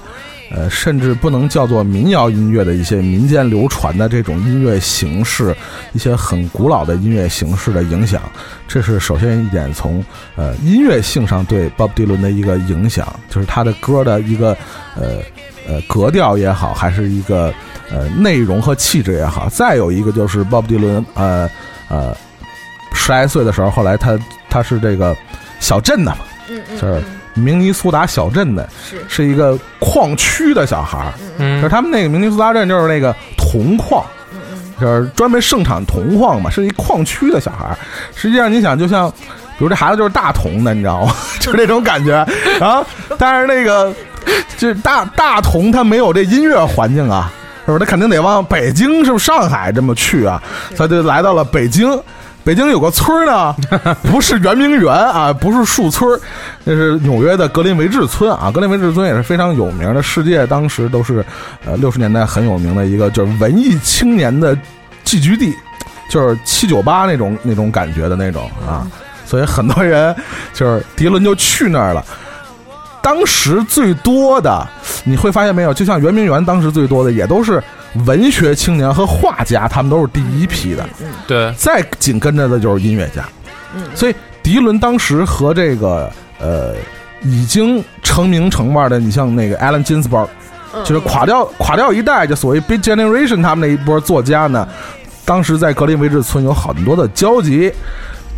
呃，甚至不能叫做民谣音乐的一些民间流传的这种音乐形式，一些很古老的音乐形式的影响，这是首先一点。从呃音乐性上对鲍勃迪伦的一个影响，就是他的歌的一个呃呃格调也好，还是一个呃内容和气质也好。再有一个就是鲍勃迪伦呃呃十来岁的时候，后来他他是这个小镇的嘛，就是。明尼苏达小镇的，是是一个矿区的小孩儿，就是他们那个明尼苏达镇就是那个铜矿，就是专门盛产铜矿嘛，是一矿区的小孩儿。实际上你想，就像比如这孩子就是大同的，你知道吗？就是那种感觉。然后，但是那个就是大大同他没有这音乐环境啊，是不是？他肯定得往北京，是不是上海这么去啊？他就来到了北京。北京有个村儿呢，不是圆明园啊，不是树村，那是纽约的格林维治村啊。格林维治村也是非常有名的，世界当时都是呃六十年代很有名的一个就是文艺青年的聚居地，就是七九八那种那种感觉的那种啊。所以很多人就是迪伦就去那儿了。当时最多的你会发现没有，就像圆明园当时最多的也都是。文学青年和画家，他们都是第一批的，对，再紧跟着的就是音乐家，嗯，所以迪伦当时和这个呃已经成名成腕的，你像那个 Allen Ginsberg，就是垮掉垮掉一代，就所谓 Big Generation 他们那一波作家呢，当时在格林威治村有很多的交集。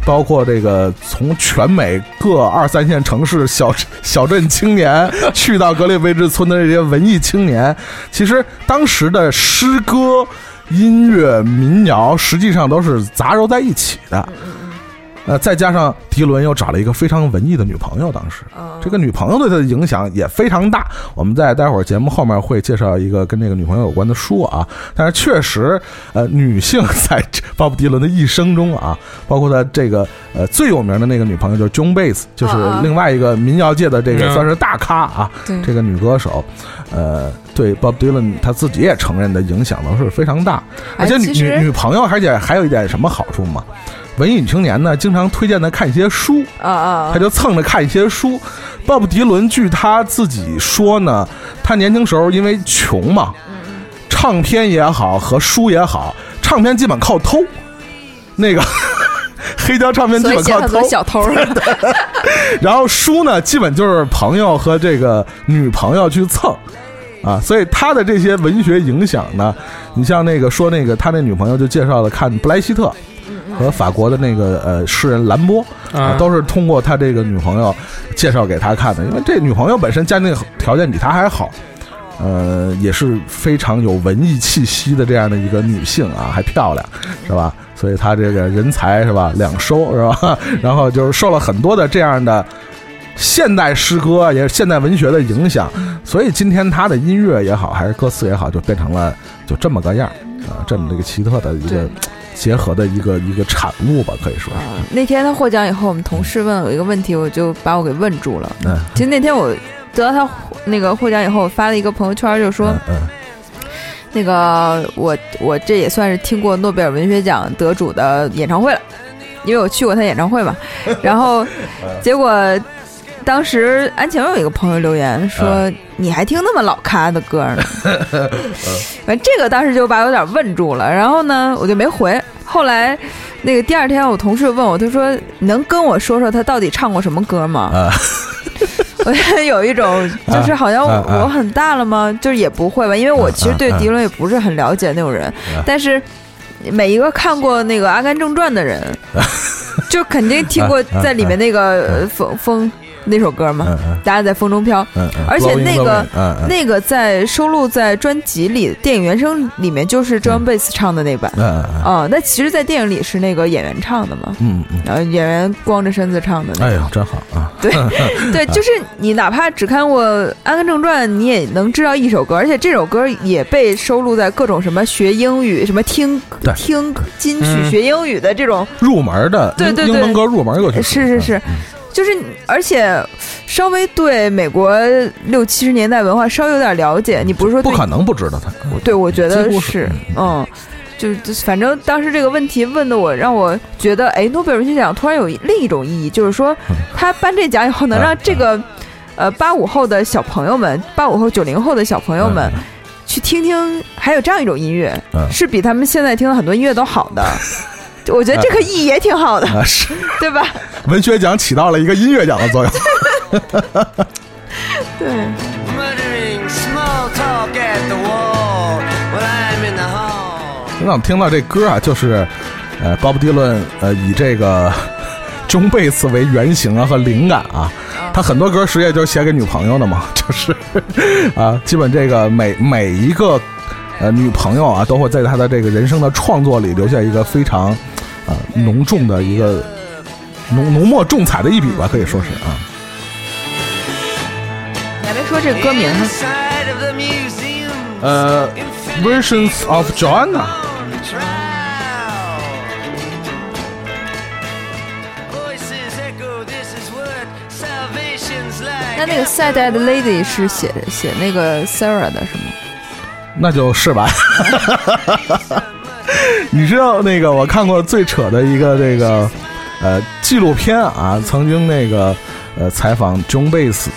包括这个从全美各二三线城市小小镇青年去到格列威治村的这些文艺青年，其实当时的诗歌、音乐、民谣实际上都是杂糅在一起的。呃，再加上迪伦又找了一个非常文艺的女朋友，当时这个女朋友对他的影响也非常大。我们在待会儿节目后面会介绍一个跟这个女朋友有关的书啊。但是确实，呃，女性 在鲍勃迪伦的一生中啊，包括他这个呃最有名的那个女朋友就是 Joan Baez，就是另外一个民谣界的这个算是大咖啊，这个女歌手，呃，对鲍勃迪伦他自己也承认的影响都是非常大。而且女女女朋友，而且还有一点什么好处嘛？文艺女青年呢，经常推荐他看一些书啊啊，他就蹭着看一些书。鲍勃迪伦据他自己说呢，他年轻时候因为穷嘛，唱片也好和书也好，唱片基本靠偷，那个 黑胶唱片基本靠偷，小偷。然后书呢，基本就是朋友和这个女朋友去蹭。啊，所以他的这些文学影响呢，你像那个说那个他那女朋友就介绍了看布莱希特和法国的那个呃诗人兰波啊，都是通过他这个女朋友介绍给他看的，因为这女朋友本身家庭条件比他还好，呃，也是非常有文艺气息的这样的一个女性啊，还漂亮，是吧？所以他这个人才是吧 两收是吧？然后就是受了很多的这样的。现代诗歌也是现代文学的影响，所以今天他的音乐也好，还是歌词也好，就变成了就这么个样啊，这么一个奇特的一个结合的一个一个产物吧，可以说。那天他获奖以后，我们同事问我一个问题，我就把我给问住了。嗯，其实那天我得到他那个获奖以后，我发了一个朋友圈，就说，嗯，那个我我这也算是听过诺贝尔文学奖得主的演唱会了，因为我去过他演唱会嘛，然后 结果。当时安晴有一个朋友留言说：“你还听那么老咖的歌呢？”反正这个当时就把我有点问住了，然后呢，我就没回。后来那个第二天，我同事问我，他说：“能跟我说说他到底唱过什么歌吗？”我有一种 就是好像我很大了吗？就是也不会吧，因为我其实对迪伦也不是很了解那种人。但是每一个看过那个《阿甘正传》的人，就肯定听过在里面那个风风。那首歌嘛，大家在风中飘，而且那个那个在收录在专辑里电影原声里面，就是 John Bass 唱的那版。啊，那其实，在电影里是那个演员唱的嘛。嗯嗯。然后演员光着身子唱的。哎呀，真好啊！对 对，就是你哪怕只看过《阿甘正传》，你也能知道一首歌，而且这首歌也被收录在各种什么学英语、什么听听金曲学英语的这种入门的对对英文歌入门歌曲。是是是。就是，而且稍微对美国六七十年代文化稍微有点了解，你不是说不可能不知道他？对，我觉得是，嗯，就反正当时这个问题问的我，让我觉得，哎，诺贝尔文学奖突然有另一种意义，就是说他颁这奖以后，能让这个呃八五后的小朋友们，八五后九零后的小朋友们去听听，还有这样一种音乐，是比他们现在听的很多音乐都好的。我觉得这个意义也挺好的，是，对吧？文学奖起到了一个音乐奖的作用。对。那我们听到这歌啊，就是呃，鲍勃迪伦呃，以这个中贝斯为原型啊和灵感啊，他很多歌实际就是写给女朋友的嘛，就是啊，基本这个每每一个呃女朋友啊，都会在他的这个人生的创作里留下一个非常。啊，浓重的一个浓浓墨重彩的一笔吧，可以说是啊。你还没说这歌名呢。呃，Versions of Joanna。那那个 Sad Eyed Lady 是写写那个 Sarah 的是吗？那就是吧。你知道那个我看过最扯的一个这个呃纪录片啊，曾经那个呃采访 John Bass，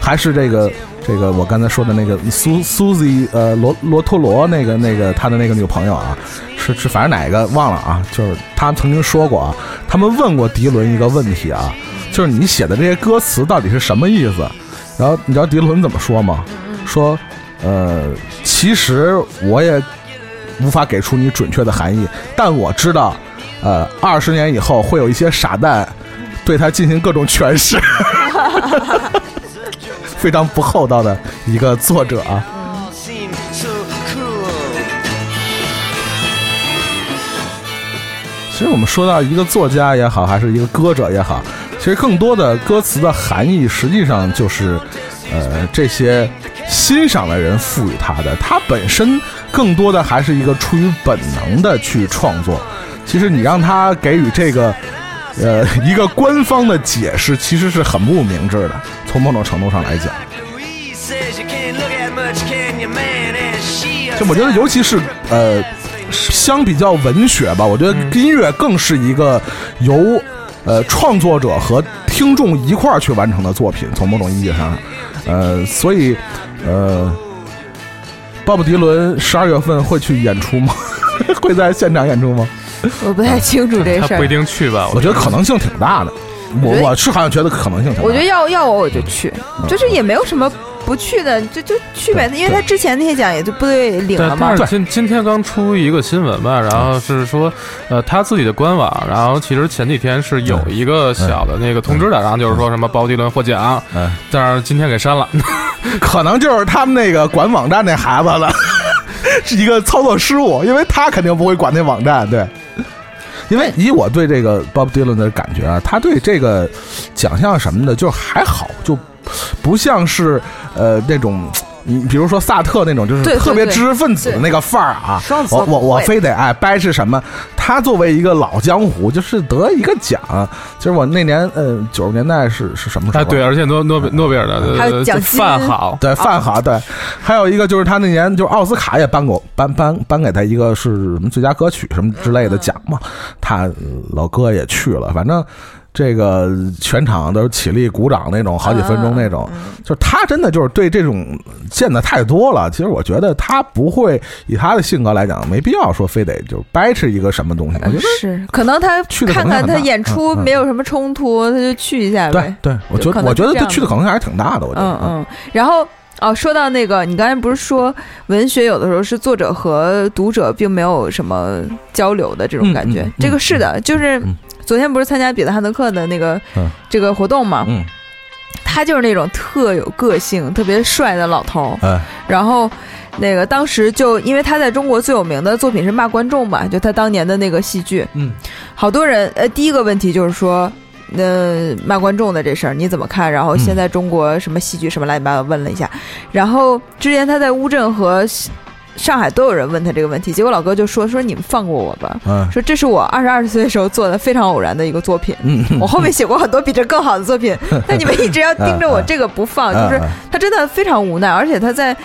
还是这个这个我刚才说的那个苏苏 i 呃罗罗托罗那个那个他的那个女朋友啊，是是反正哪个忘了啊，就是他曾经说过啊，他们问过迪伦一个问题啊，就是你写的这些歌词到底是什么意思？然后你知道迪伦怎么说吗？说呃其实我也。无法给出你准确的含义，但我知道，呃，二十年以后会有一些傻蛋对他进行各种诠释，非常不厚道的一个作者啊。其实我们说到一个作家也好，还是一个歌者也好，其实更多的歌词的含义，实际上就是，呃，这些欣赏的人赋予他的，他本身。更多的还是一个出于本能的去创作，其实你让他给予这个，呃，一个官方的解释，其实是很不明智的。从某种程度上来讲，就我觉得，尤其是呃，相比较文学吧，我觉得音乐更是一个由呃创作者和听众一块儿去完成的作品。从某种意义上，呃，所以呃，鲍勃迪伦十二月份会去演出吗？会在现场演出吗？我不太清楚这事儿，他不一定去吧？我觉得可能性挺大的。我我是好像觉得可能性挺大。我觉得要要我我就去，就是也没有什么。不去的就就去呗，因为他之前那些奖也就不对领了嘛。但是今今天刚出一个新闻吧，然后是说，呃，他自己的官网，然后其实前几天是有一个小的那个通知的，然后就是说什么鲍迪伦获奖，但是今天给删了，可能就是他们那个管网站那孩子了，是一个操作失误，因为他肯定不会管那网站，对。因为以我对这个 Bob Dylan 的感觉啊，他对这个奖项什么的就还好，就不像是呃那种。你比如说萨特那种，就是特别知识分子的那个范儿啊，我我我非得哎掰是什么？他作为一个老江湖，就是得一个奖。其实我那年呃九十年代是是什么时候？对，而且诺诺贝诺贝尔的奖范好，对饭好，对。还有一个就是他那年就是奥斯卡也颁过颁颁颁给他一个是什么最佳歌曲什么之类的奖嘛，他老哥也去了，反正。这个全场都起立鼓掌那种，好几分钟那种，就是他真的就是对这种见的太多了。其实我觉得他不会以他的性格来讲，没必要说非得就掰扯一个什么东西。我觉得是，可能他去看看他演出没有什么冲突，他就去一下呗。对，我觉得我觉得他去的可能性还是挺大的。我觉得，嗯嗯。然后哦，说到那个，你刚才不是说文学有的时候是作者和读者并没有什么交流的这种感觉？这个是的，就是。昨天不是参加彼得汉德克的那个这个活动嘛？嗯，他就是那种特有个性、特别帅的老头。嗯，然后那个当时就因为他在中国最有名的作品是骂观众嘛，就他当年的那个戏剧。嗯，好多人呃，第一个问题就是说，那骂观众的这事儿你怎么看？然后现在中国什么戏剧什么乱七八糟问了一下，然后之前他在乌镇和。上海都有人问他这个问题，结果老哥就说：“说你们放过我吧，说这是我二十二岁的时候做的非常偶然的一个作品，我后面写过很多比这更好的作品，但你们一直要盯着我这个不放，就是他真的非常无奈，而且他在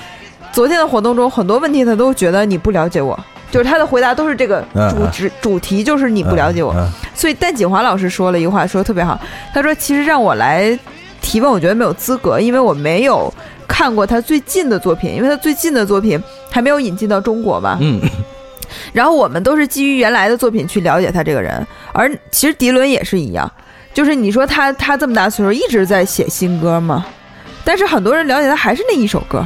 昨天的活动中很多问题他都觉得你不了解我，就是他的回答都是这个主旨主题就是你不了解我，所以戴锦华老师说了一句话说的特别好，他说其实让我来提问，我觉得没有资格，因为我没有。”看过他最近的作品，因为他最近的作品还没有引进到中国嘛。嗯。然后我们都是基于原来的作品去了解他这个人，而其实迪伦也是一样，就是你说他他这么大岁数一直在写新歌嘛，但是很多人了解他还是那一首歌，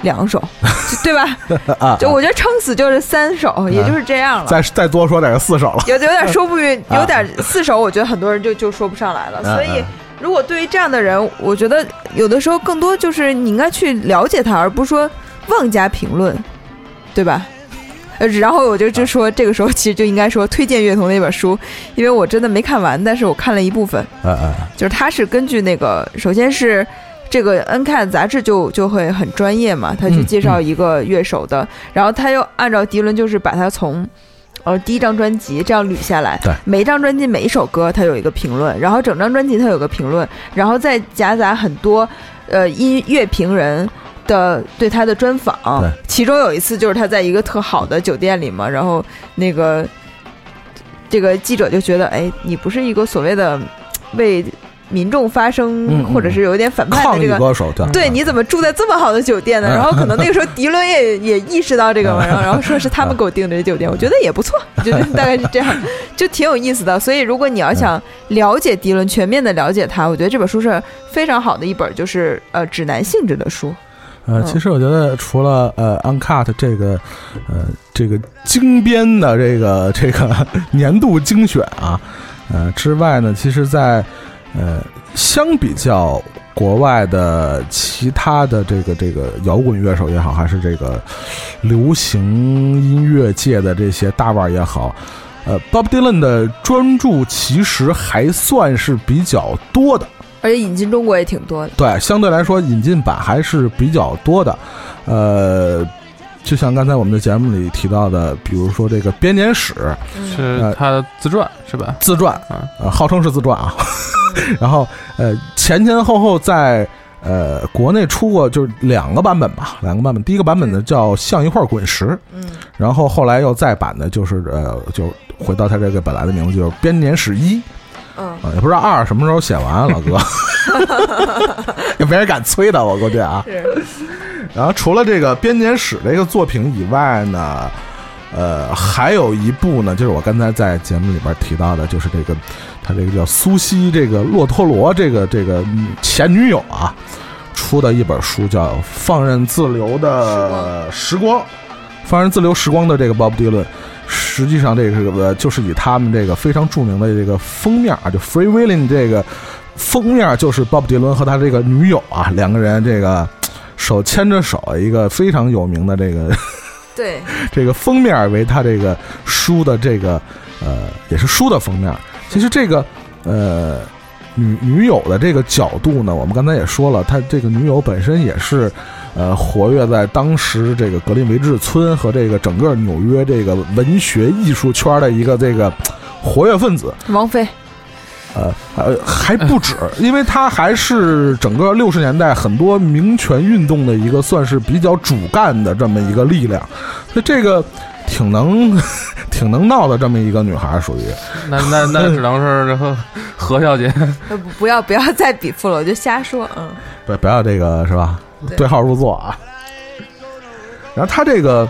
两首，对吧？啊。就我觉得撑死就是三首，也就是这样了。再再多说点就四首了。有有点说不匀，有点四首，我觉得很多人就就说不上来了，所以。如果对于这样的人，我觉得有的时候更多就是你应该去了解他，而不是说妄加评论，对吧？呃，然后我就就说这个时候其实就应该说推荐乐童那本书，因为我真的没看完，但是我看了一部分。嗯嗯。就是他是根据那个，首先是这个《N Cat》杂志就就会很专业嘛，他去介绍一个乐手的，然后他又按照迪伦就是把他从。呃，第一张专辑这样捋下来，对，每一张专辑每一首歌它有一个评论，然后整张专辑它有个评论，然后再夹杂很多呃音乐评人的对他的专访。其中有一次就是他在一个特好的酒店里嘛，然后那个这个记者就觉得，哎，你不是一个所谓的为。民众发声，或者是有一点反叛的这个歌手，对，你怎么住在这么好的酒店呢？然后可能那个时候迪伦也也意识到这个嘛，然后然后说是他们给我订的这酒店，我觉得也不错，觉得大概是这样，就挺有意思的。所以如果你要想了解迪伦，全面的了解他，我觉得这本书是非常好的一本，就是呃指南性质的书。呃，其实我觉得除了呃 Uncut 这个呃这个精编的这个这个 年度精选啊呃之外呢，其实在呃，相比较国外的其他的这个这个摇滚乐手也好，还是这个流行音乐界的这些大腕也好，呃，Bob Dylan 的专注其实还算是比较多的，而且引进中国也挺多的。对，相对来说引进版还是比较多的。呃，就像刚才我们的节目里提到的，比如说这个编年史，是他的自传是吧？自传啊，号称是自传啊。然后，呃，前前后后在呃，国内出过就是两个版本吧，两个版本。第一个版本呢叫《像一块滚石》，嗯，然后后来又再版的，就是呃，就回到他这个本来的名字，就是《编年史一》。嗯，也不知道二什么时候写完，老哥，也没人敢催他，我估计啊。是。然后除了这个编年史这个作品以外呢，呃，还有一部呢，就是我刚才在节目里边提到的，就是这个他这个叫苏西这个洛托罗这个这个前女友啊出的一本书，叫《放任自流的时光》，放任自流时光的这个鲍勃迪伦。实际上，这个就是以他们这个非常著名的这个封面啊，就《Free Willing》这个封面，就是鲍勃迪伦和他这个女友啊两个人这个手牵着手，一个非常有名的这个对 这个封面为他这个书的这个呃也是书的封面。其实这个呃女女友的这个角度呢，我们刚才也说了，他这个女友本身也是。呃，活跃在当时这个格林维治村和这个整个纽约这个文学艺术圈的一个这个活跃分子，王菲。呃呃，还不止，因为她还是整个六十年代很多民权运动的一个算是比较主干的这么一个力量，所以这个挺能 挺能闹的这么一个女孩，属于。那那那只能是何何小姐。不不要不要再比附了，我就瞎说，嗯。不不要这个是吧？对号入座啊，然后他这个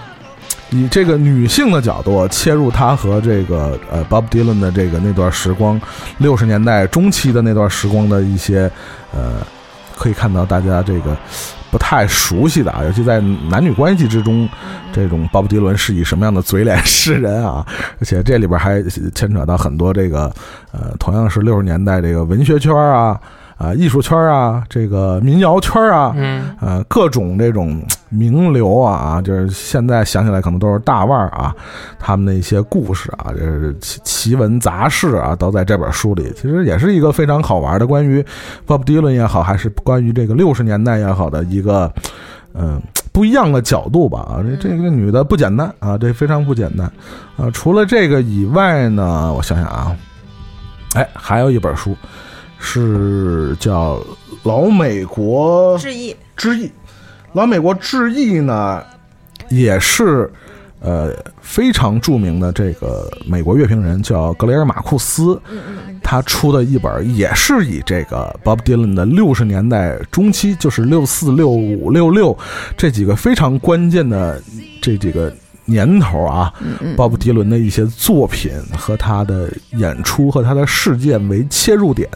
以这个女性的角度切入，她和这个呃 Bob Dylan 的这个那段时光，六十年代中期的那段时光的一些呃，可以看到大家这个不太熟悉的啊，尤其在男女关系之中，这种 Bob Dylan 是以什么样的嘴脸示人啊？而且这里边还牵扯到很多这个呃，同样是六十年代这个文学圈啊。啊，艺术圈啊，这个民谣圈啊，嗯，呃，各种这种名流啊，就是现在想起来可能都是大腕儿啊，他们的一些故事啊，就是奇奇闻杂事啊，都在这本书里。其实也是一个非常好玩的，关于 Bob Dylan 也好，还是关于这个六十年代也好的一个，嗯，不一样的角度吧。啊，这这个女的不简单啊，这非常不简单啊。除了这个以外呢，我想想啊，哎，还有一本书。是叫老美国致意致意，老美国致意呢，也是呃非常著名的这个美国乐评人叫格雷尔马库斯，他出的一本也是以这个 Bob Dylan 的六十年代中期，就是六四六五六六这几个非常关键的这几个。年头啊，鲍勃迪伦的一些作品和他的演出和他的事件为切入点，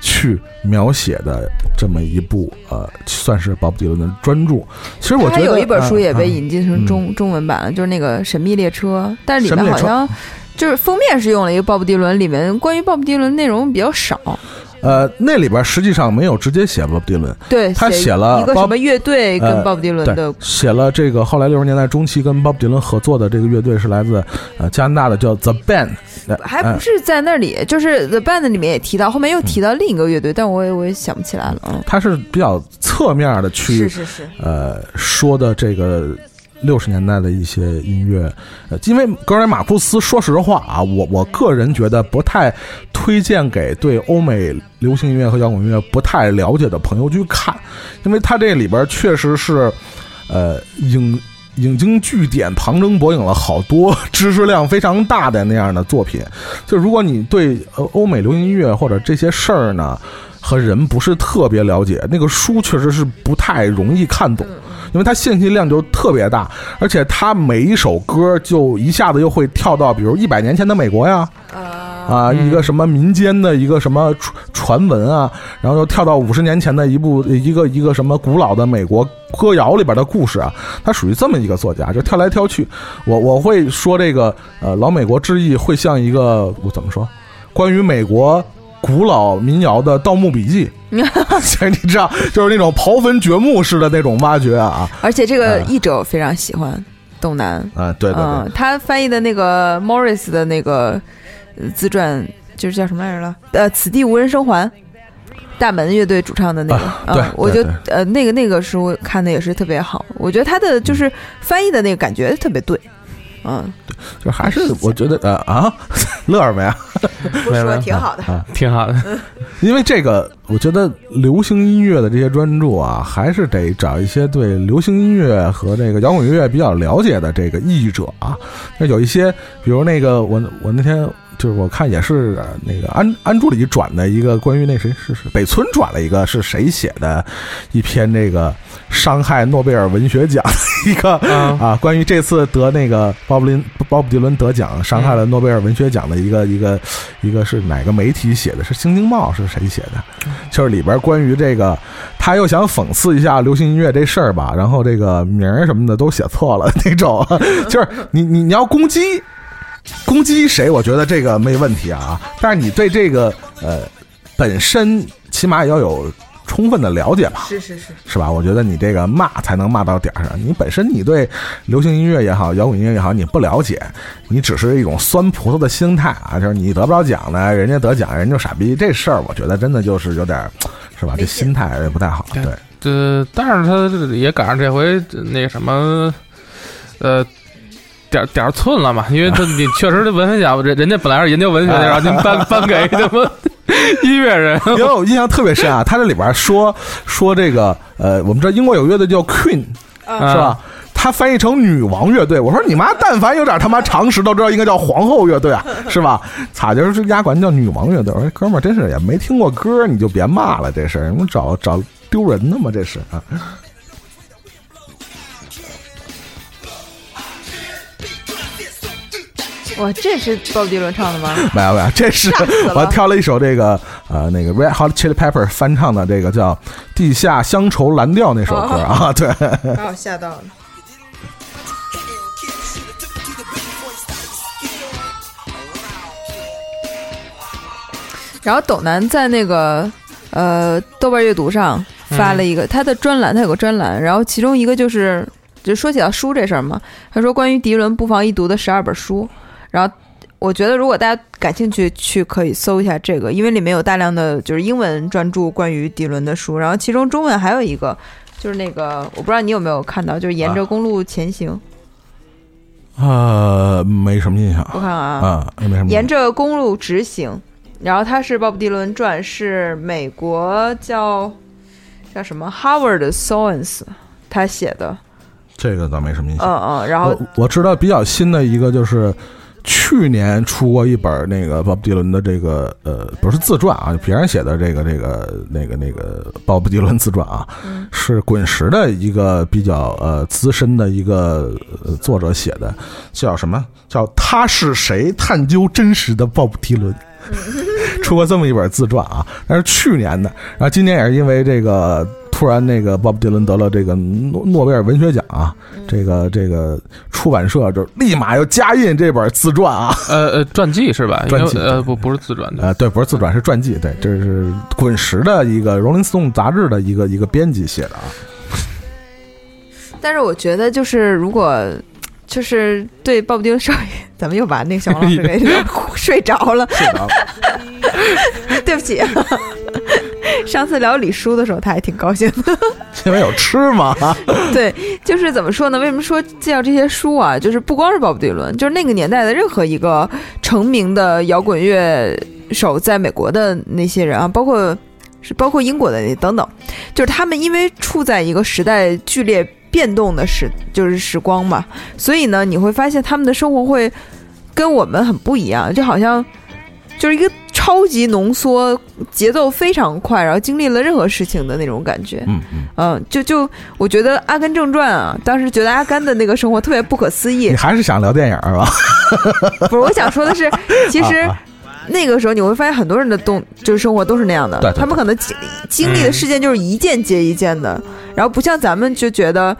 去描写的这么一部呃，算是鲍勃迪伦的专著。其实我觉得有一本书也被引进成中中文版了，就是那个《神秘列车》，但是里面好像就是封面是用了一个鲍勃迪伦，里面关于鲍勃迪伦内容比较少。呃，那里边实际上没有直接写鲍勃迪伦，对他写了一个什么乐队跟鲍勃迪伦的，写了这个后来六十年代中期跟鲍勃迪伦合作的这个乐队是来自呃加拿大的叫 The Band，还不是在那里，就是 The Band 里面也提到，后面又提到另一个乐队，但我也我也想不起来了啊。他是比较侧面的去是是是呃说的这个。六十年代的一些音乐，呃，因为格尔马库斯，说实话啊，我我个人觉得不太推荐给对欧美流行音乐和摇滚音乐不太了解的朋友去看，因为他这里边确实是，呃，引引经据典、旁征博引了好多知识量非常大的那样的作品。就如果你对呃欧美流行音乐或者这些事儿呢和人不是特别了解，那个书确实是不太容易看懂。因为它信息量就特别大，而且它每一首歌就一下子又会跳到，比如一百年前的美国呀，啊，一个什么民间的一个什么传传闻啊，然后又跳到五十年前的一部一个一个什么古老的美国歌谣里边的故事啊，它属于这么一个作家，就跳来跳去。我我会说这个呃老美国之意会像一个我怎么说，关于美国。古老民谣的《盗墓笔记》，你知道，就是那种刨坟掘墓式的那种挖掘啊！而且这个译者我非常喜欢董楠啊，对对对，他翻译的那个 Morris 的那个自传，就是叫什么来着了？呃，此地无人生还，大门乐队主唱的那个，对，我就呃那个那个书看的也是特别好，我觉得他的就是翻译的那个感觉特别对。嗯，对，就还是我觉得呃啊，乐什么呀？不说挺好的，挺好的。因为这个，我觉得流行音乐的这些专注啊，还是得找一些对流行音乐和这个摇滚乐比较了解的这个译者啊。那有一些，比如那个我我那天。就是我看也是那个安安助理转的一个关于那谁是是北村转了一个是谁写的一篇这个伤害诺贝尔文学奖一个啊关于这次得那个鲍勃林鲍勃迪伦得奖伤害了诺贝尔文学奖的一个一个一个是哪个媒体写的是《新京报》是谁写的？就是里边关于这个他又想讽刺一下流行音乐这事儿吧，然后这个名儿什么的都写错了那种，就是你你你要攻击。攻击谁？我觉得这个没问题啊，但是你对这个呃本身起码也要有充分的了解吧？是是是，是吧？我觉得你这个骂才能骂到点儿上。你本身你对流行音乐也好，摇滚音乐也好，你不了解，你只是一种酸葡萄的心态啊，就是你得不着奖呢，人家得奖，人就傻逼。这事儿我觉得真的就是有点，是吧？这心态也不太好。对，这但是他也赶上这回那什么，呃。点点寸了嘛？因为他你确实这文学奖，人人家本来是研究文学的，然后您颁颁给什么 音乐人？因为我印象特别深啊，他这里边说说这个呃，我们知道英国有乐队叫 Queen，是吧？他翻译成女王乐队。我说你妈，但凡有点他妈常识都知道应该叫皇后乐队啊，是吧？咋就是压管叫女王乐队？我说哥们儿，真是也没听过歌，你就别骂了，这事你找找丢人的吗？这是啊。哇，这是鲍勃迪伦唱的吗？没有没有，这是我挑了一首这个呃那个 Red Hot Chili Pepper 翻唱的这个叫《地下乡愁蓝调》那首歌啊，对，把我吓到了。然后斗南在那个呃豆瓣阅读上发了一个他的专栏，他有个专栏，然后其中一个就是就说起到书这事儿嘛，他说关于迪伦不妨一读的十二本书。然后，我觉得如果大家感兴趣，去可以搜一下这个，因为里面有大量的就是英文专注关于迪伦的书。然后其中中文还有一个，就是那个我不知道你有没有看到，就是沿着公路前行。呃，没什么印象。我看啊，啊，没什么。沿着公路直行，然后它是鲍勃迪伦传，是美国叫叫什么 Howard Sowens 他写的。这个倒没什么印象。嗯嗯，然后我知道比较新的一个就是。去年出过一本那个鲍勃迪伦的这个呃不是自传啊，别人写的这个这个那个那个鲍勃迪伦自传啊，是滚石的一个比较呃资深的一个作者写的，叫什么叫他是谁？探究真实的鲍勃迪伦，出过这么一本自传啊，那是去年的，然后今年也是因为这个。突然，那个鲍勃迪伦得了这个诺诺贝尔文学奖啊！这个这个出版社就立马要加印这本自传啊！呃呃，传记是吧？传记呃不不是自传的呃对，不是自传是传记。对，这是滚石的一个《Rolling Stone》杂志的一个一个编辑写的啊。但是我觉得，就是如果就是对鲍勃迪伦少爷，咱们又把那个小王老师给睡着了，睡着了，对不起。上次聊李叔的时候，他还挺高兴的，因为有吃嘛。对，就是怎么说呢？为什么说介绍这些书啊？就是不光是鲍勃迪伦，就是那个年代的任何一个成名的摇滚乐手，在美国的那些人啊，包括是包括英国的等等，就是他们因为处在一个时代剧烈变动的时，就是时光嘛，所以呢，你会发现他们的生活会跟我们很不一样，就好像就是一个。超级浓缩，节奏非常快，然后经历了任何事情的那种感觉。嗯嗯，就就我觉得《阿甘正传》啊，当时觉得阿甘的那个生活特别不可思议。你还是想聊电影是吧？不是，我想说的是，其实那个时候你会发现很多人的动就是生活都是那样的。对，他们可能经经历的事件就是一件接一件的，然后不像咱们就觉得，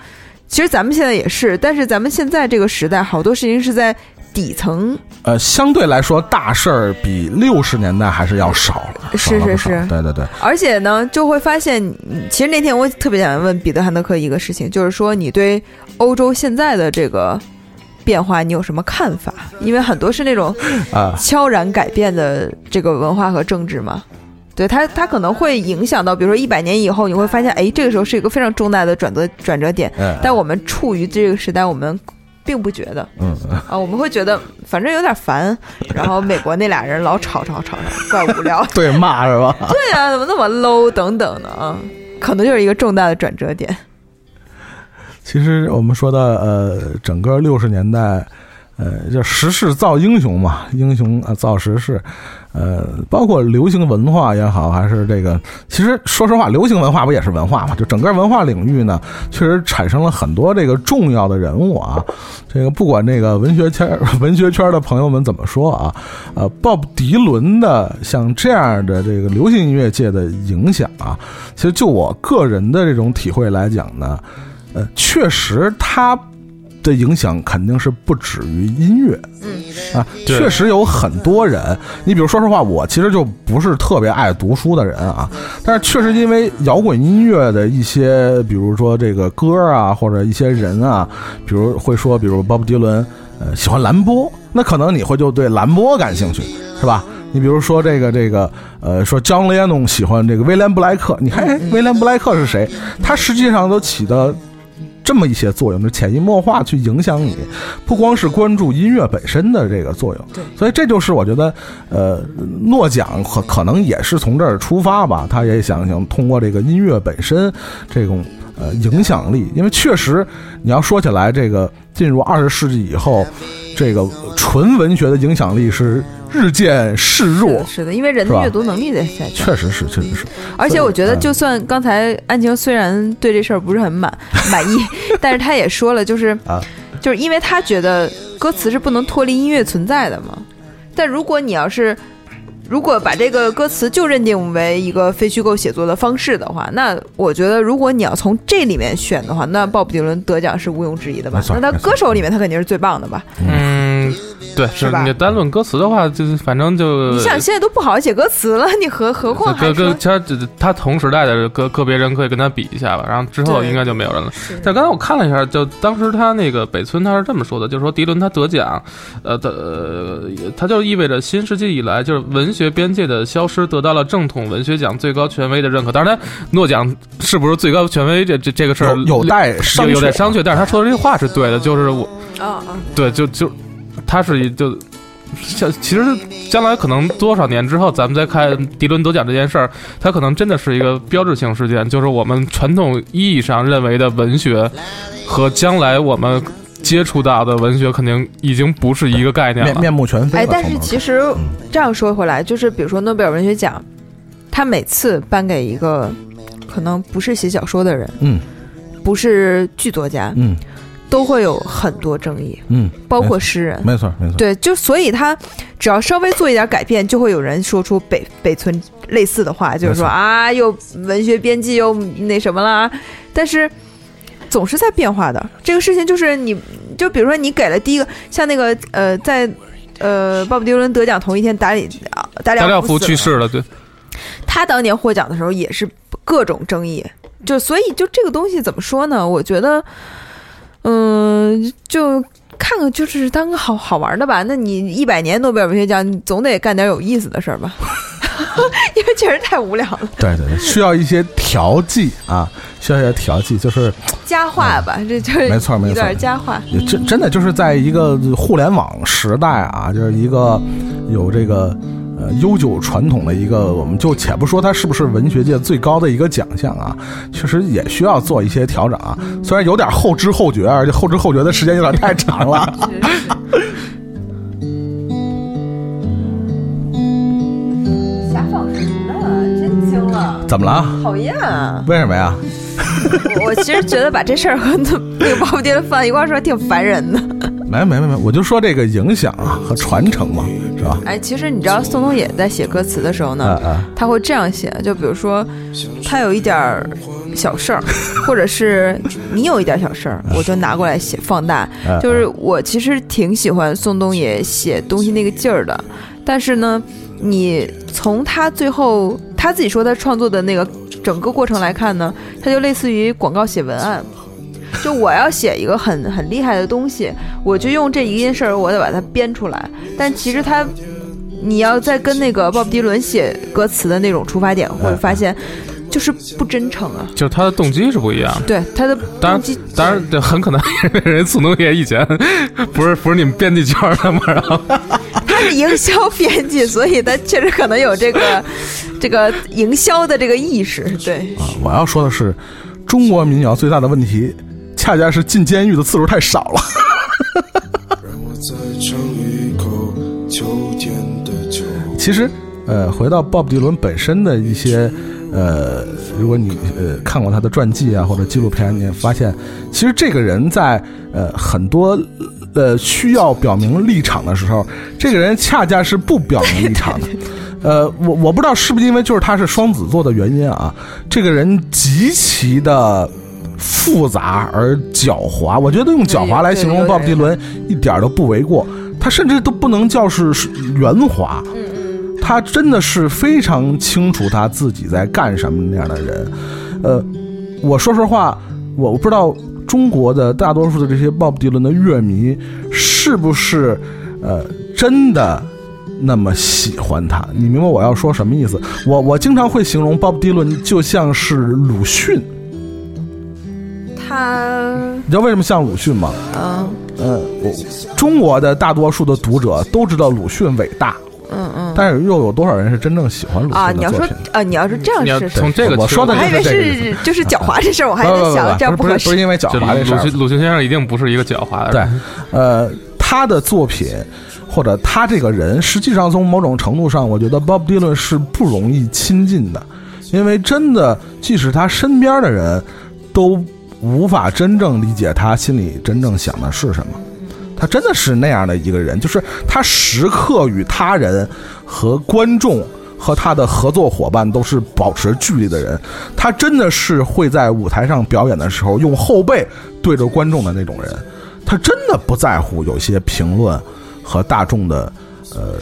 其实咱们现在也是，但是咱们现在这个时代，好多事情是在。底层呃，相对来说大事儿比六十年代还是要少了，是是是，对对对。而且呢，就会发现，其实那天我特别想问彼得汉德克一个事情，就是说你对欧洲现在的这个变化你有什么看法？因为很多是那种 啊悄然改变的这个文化和政治嘛，对它它可能会影响到，比如说一百年以后，你会发现，哎，这个时候是一个非常重大的转折转折点。但我们处于这个时代，我们。并不觉得，嗯啊，我们会觉得反正有点烦，然后美国那俩人老吵吵吵吵，怪无聊，对骂是吧？对呀，怎么那么 low 等等的啊，可能就是一个重大的转折点。其实我们说的呃，整个六十年代。呃，叫时势造英雄嘛，英雄啊造时势，呃，包括流行文化也好，还是这个，其实说实话，流行文化不也是文化嘛？就整个文化领域呢，确实产生了很多这个重要的人物啊。这个不管这个文学圈、文学圈的朋友们怎么说啊，呃，鲍勃迪伦的像这样的这个流行音乐界的影响啊，其实就我个人的这种体会来讲呢，呃，确实他。的影响肯定是不止于音乐，嗯啊，确实有很多人。你比如说实话，我其实就不是特别爱读书的人啊，但是确实因为摇滚音乐的一些，比如说这个歌啊，或者一些人啊，比如会说，比如鲍勃迪伦，呃，喜欢蓝波，那可能你会就对蓝波感兴趣，是吧？你比如说这个这个，呃，说张雷农喜欢这个威廉布莱克，你看威廉布莱克是谁？他实际上都起的。这么一些作用，就潜移默化去影响你，不光是关注音乐本身的这个作用，所以这就是我觉得，呃，诺奖可可能也是从这儿出发吧，他也想想通过这个音乐本身这种呃影响力，因为确实你要说起来，这个进入二十世纪以后，这个纯文学的影响力是。日渐示弱，是的，因为人的阅读能力在下降。确实是，确实是。而且我觉得，就算刚才安晴虽然对这事儿不是很满 满意，但是他也说了，就是啊，就是因为他觉得歌词是不能脱离音乐存在的嘛。但如果你要是如果把这个歌词就认定为一个非虚构写作的方式的话，那我觉得，如果你要从这里面选的话，那鲍勃迪伦得奖是毋庸置疑的吧？那他歌手里面，他肯定是最棒的吧？嗯。对，是你单论歌词的话，就是反正就你想现在都不好写歌词了，你何何况跟跟他他同时代的个个别人可以跟他比一下吧，然后之后应该就没有人了。但刚才我看了一下，就当时他那个北村他是这么说的，就是说迪伦他得奖，呃的他就意味着新世纪以来就是文学边界的消失得到了正统文学奖最高权威的认可。当然，诺奖是不是最高权威这这这个事儿有待商有待商榷。但是他说的这句话是对的，就是我啊啊，对，就就。他是就像其实将来可能多少年之后，咱们再看迪伦得奖这件事儿，他可能真的是一个标志性事件，就是我们传统意义上认为的文学和将来我们接触到的文学，肯定已经不是一个概念了，面目全非。哎，但是其实这样说回来，就是比如说诺贝尔文学奖，他每次颁给一个可能不是写小说的人，嗯，不是剧作家，嗯。都会有很多争议，嗯，包括诗人，没错没错，对，就所以他只要稍微做一点改变，就会有人说出北北村类似的话，就是说啊，又文学编辑又那什么了，但是总是在变化的这个事情，就是你就比如说你给了第一个，像那个呃，在呃鲍勃迪伦得奖同一天，达里达里奥夫去世了，对，他当年获奖的时候也是各种争议，就所以就这个东西怎么说呢？我觉得。嗯，就看看，就是当个好好玩的吧。那你一百年诺贝尔文学奖，你总得干点有意思的事儿吧？因为确实太无聊了。对对，需要一些调剂啊，需要一些调剂，就是佳话吧。这就是没错没错，有点佳话。真真的就是在一个互联网时代啊，就是一个有这个。呃，悠久传统的一个，我们就且不说它是不是文学界最高的一个奖项啊，确实也需要做一些调整啊。虽然有点后知后觉，而且后知后觉的时间有点太长了。瞎放什么呢？真惊了！怎么了？讨厌！为什么呀？我其实觉得把这事儿和那个包袱爹放一块说挺烦人的。没没没没，我就说这个影响啊和传承嘛，是吧？哎，其实你知道宋冬野在写歌词的时候呢，他会这样写，就比如说他有一点小事儿，或者是你有一点小事儿，我就拿过来写放大。就是我其实挺喜欢宋冬野写东西那个劲儿的，但是呢，你从他最后他自己说他创作的那个整个过程来看呢，他就类似于广告写文案。就我要写一个很很厉害的东西，我就用这一件事儿，我得把它编出来。但其实他，你要再跟那个鲍勃迪伦写歌词的那种出发点，会发现，就是不真诚啊，就是他的动机是不一样的。对他的动机，当然，这很可能 人宋冬野以前不是不是你们编辑圈的嘛？然后 他是营销编辑，所以他确实可能有这个这个营销的这个意识。对啊，我要说的是，中国民谣最大的问题，恰恰是进监狱的次数太少了。其实，呃，回到鲍勃迪伦本身的一些。呃，如果你呃看过他的传记啊或者纪录片，你发现其实这个人在呃很多呃需要表明立场的时候，这个人恰恰是不表明立场的。呃，我我不知道是不是因为就是他是双子座的原因啊，这个人极其的复杂而狡猾。我觉得用狡猾来形容鲍勃迪伦一点都不为过，他甚至都不能叫是圆滑。他真的是非常清楚他自己在干什么那样的人，呃，我说实话，我不知道中国的大多数的这些鲍勃迪伦的乐迷是不是呃真的那么喜欢他？你明白我要说什么意思？我我经常会形容鲍勃迪伦就像是鲁迅，他你知道为什么像鲁迅吗？嗯嗯，我，中国的大多数的读者都知道鲁迅伟大。嗯嗯，但是又有多少人是真正喜欢鲁迅啊？你要说啊，你要是这样是从这个我说的，我还以为是就是狡猾这事儿，我还在想这样不是不是因为狡猾这事儿。鲁迅鲁迅先生一定不是一个狡猾的。对，呃，他的作品或者他这个人，实际上从某种程度上，我觉得 Bob Dylan 是不容易亲近的，因为真的，即使他身边的人都无法真正理解他心里真正想的是什么。他真的是那样的一个人，就是他时刻与他人、和观众、和他的合作伙伴都是保持距离的人。他真的是会在舞台上表演的时候用后背对着观众的那种人。他真的不在乎有些评论和大众的呃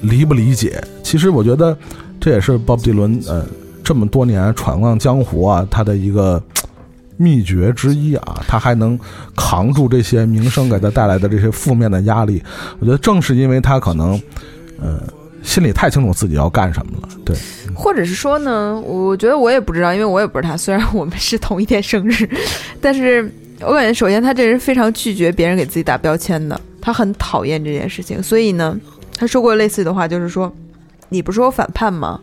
理不理解。其实我觉得这也是鲍勃迪伦呃这么多年闯荡江湖啊，他的一个。秘诀之一啊，他还能扛住这些名声给他带来的这些负面的压力。我觉得正是因为他可能，呃，心里太清楚自己要干什么了。对，或者是说呢，我觉得我也不知道，因为我也不是他。虽然我们是同一天生日，但是我感觉首先他这人非常拒绝别人给自己打标签的，他很讨厌这件事情。所以呢，他说过类似的话，就是说，你不是说反叛吗？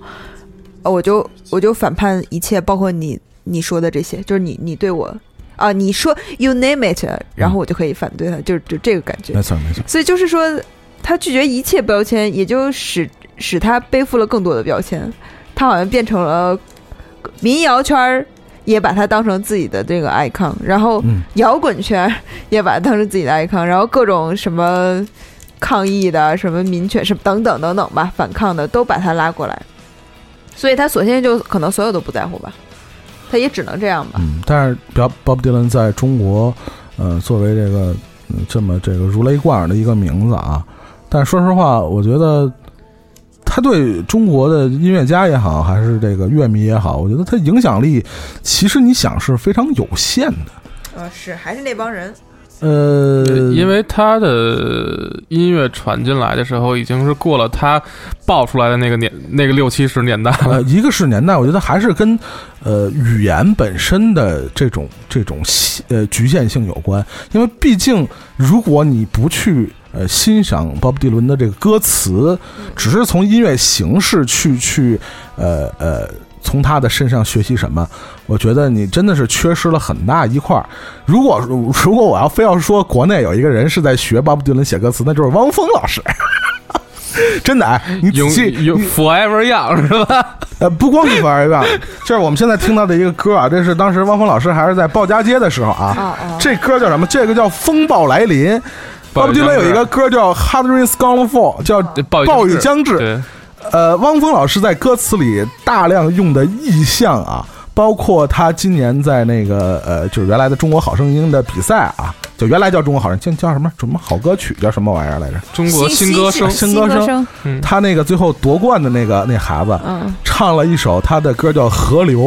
我就我就反叛一切，包括你。你说的这些，就是你你对我啊，你说 you name it，然后我就可以反对他，就是就这个感觉。没错没错。所以就是说，他拒绝一切标签，也就使使他背负了更多的标签。他好像变成了民谣圈也把他当成自己的这个 icon，然后摇滚圈也把他当成自己的 icon，然后各种什么抗议的、什么民权什么等等等等吧，反抗的都把他拉过来。所以他索性就可能所有都不在乎吧。他也只能这样吧。嗯，但是鲍鲍勃迪伦在中国，呃，作为这个这么这个如雷贯耳的一个名字啊，但说实话，我觉得他对中国的音乐家也好，还是这个乐迷也好，我觉得他影响力其实你想是非常有限的。呃，是还是那帮人。呃，因为他的音乐传进来的时候，已经是过了他爆出来的那个年那个六七十年代了。一个是年代，我觉得还是跟呃语言本身的这种这种呃局限性有关。因为毕竟，如果你不去呃欣赏鲍勃迪伦的这个歌词，只是从音乐形式去去呃呃。从他的身上学习什么？我觉得你真的是缺失了很大一块儿。如果如果我要非要说国内有一个人是在学巴布迪伦写歌词，那就是汪峰老师。真的，哎，你仔细，Forever Young 是吧？呃，不光是 Forever Young，就是我们现在听到的一个歌啊，这是当时汪峰老师还是在鲍家街的时候啊。这歌叫什么？这个叫《风暴来临》。巴布迪伦有一个歌叫《Hard Rain's Gonna Fall》，叫暴雨将至。呃，汪峰老师在歌词里大量用的意象啊，包括他今年在那个呃，就是原来的《中国好声音》的比赛啊，就原来叫《中国好声音》，叫叫什么什么好歌曲，叫什么玩意儿来着？中国新歌声，新歌声。他那个最后夺冠的那个那孩子，唱了一首他的歌叫《河流》。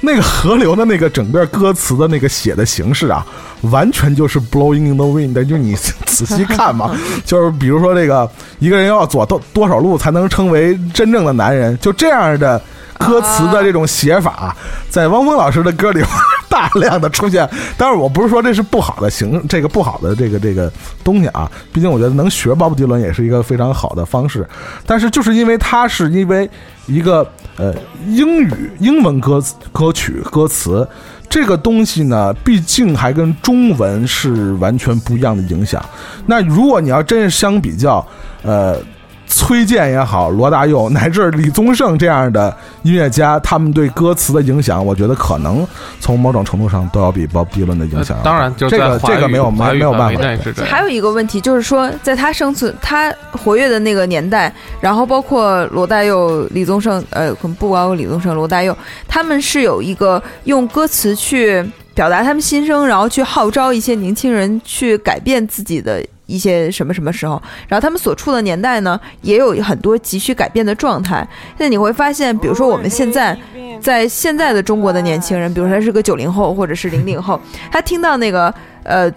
那个河流的那个整个歌词的那个写的形式啊，完全就是 blowing in the wind。就你 仔细看嘛，就是比如说这个一个人要走多多少路才能称为真正的男人，就这样的歌词的这种写法，在汪峰老师的歌里大量的出现。但是，我不是说这是不好的形，这个不好的这个这个东西啊。毕竟我觉得能学鲍勃迪伦也是一个非常好的方式。但是就是因为他是因为一个呃英语英文歌歌曲歌词这个东西呢，毕竟还跟中文是完全不一样的影响。那如果你要真是相比较，呃。崔健也好，罗大佑 乃至李宗盛这样的音乐家，他们对歌词的影响，我觉得可能从某种程度上都要比鲍勃迪伦的影响。当然，这个这个没有没没有办法。还有一个问题就是说，在他生存、他活跃的那个年代，然后包括罗大佑、李宗盛，呃，不光有李宗盛、罗大佑，他们是有一个用歌词去表达他们心声，然后去号召一些年轻人去改变自己的。一些什么什么时候，然后他们所处的年代呢，也有很多急需改变的状态。那你会发现，比如说我们现在在现在的中国的年轻人，比如说他是个九零后或者是零零后，他听到那个呃《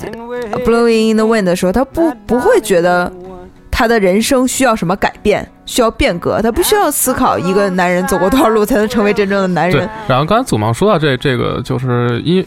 Blowing in the Wind》的时候，他不不会觉得他的人生需要什么改变，需要变革，他不需要思考一个男人走过多少路才能成为真正的男人。然后刚才祖茂说到这这个，就是因。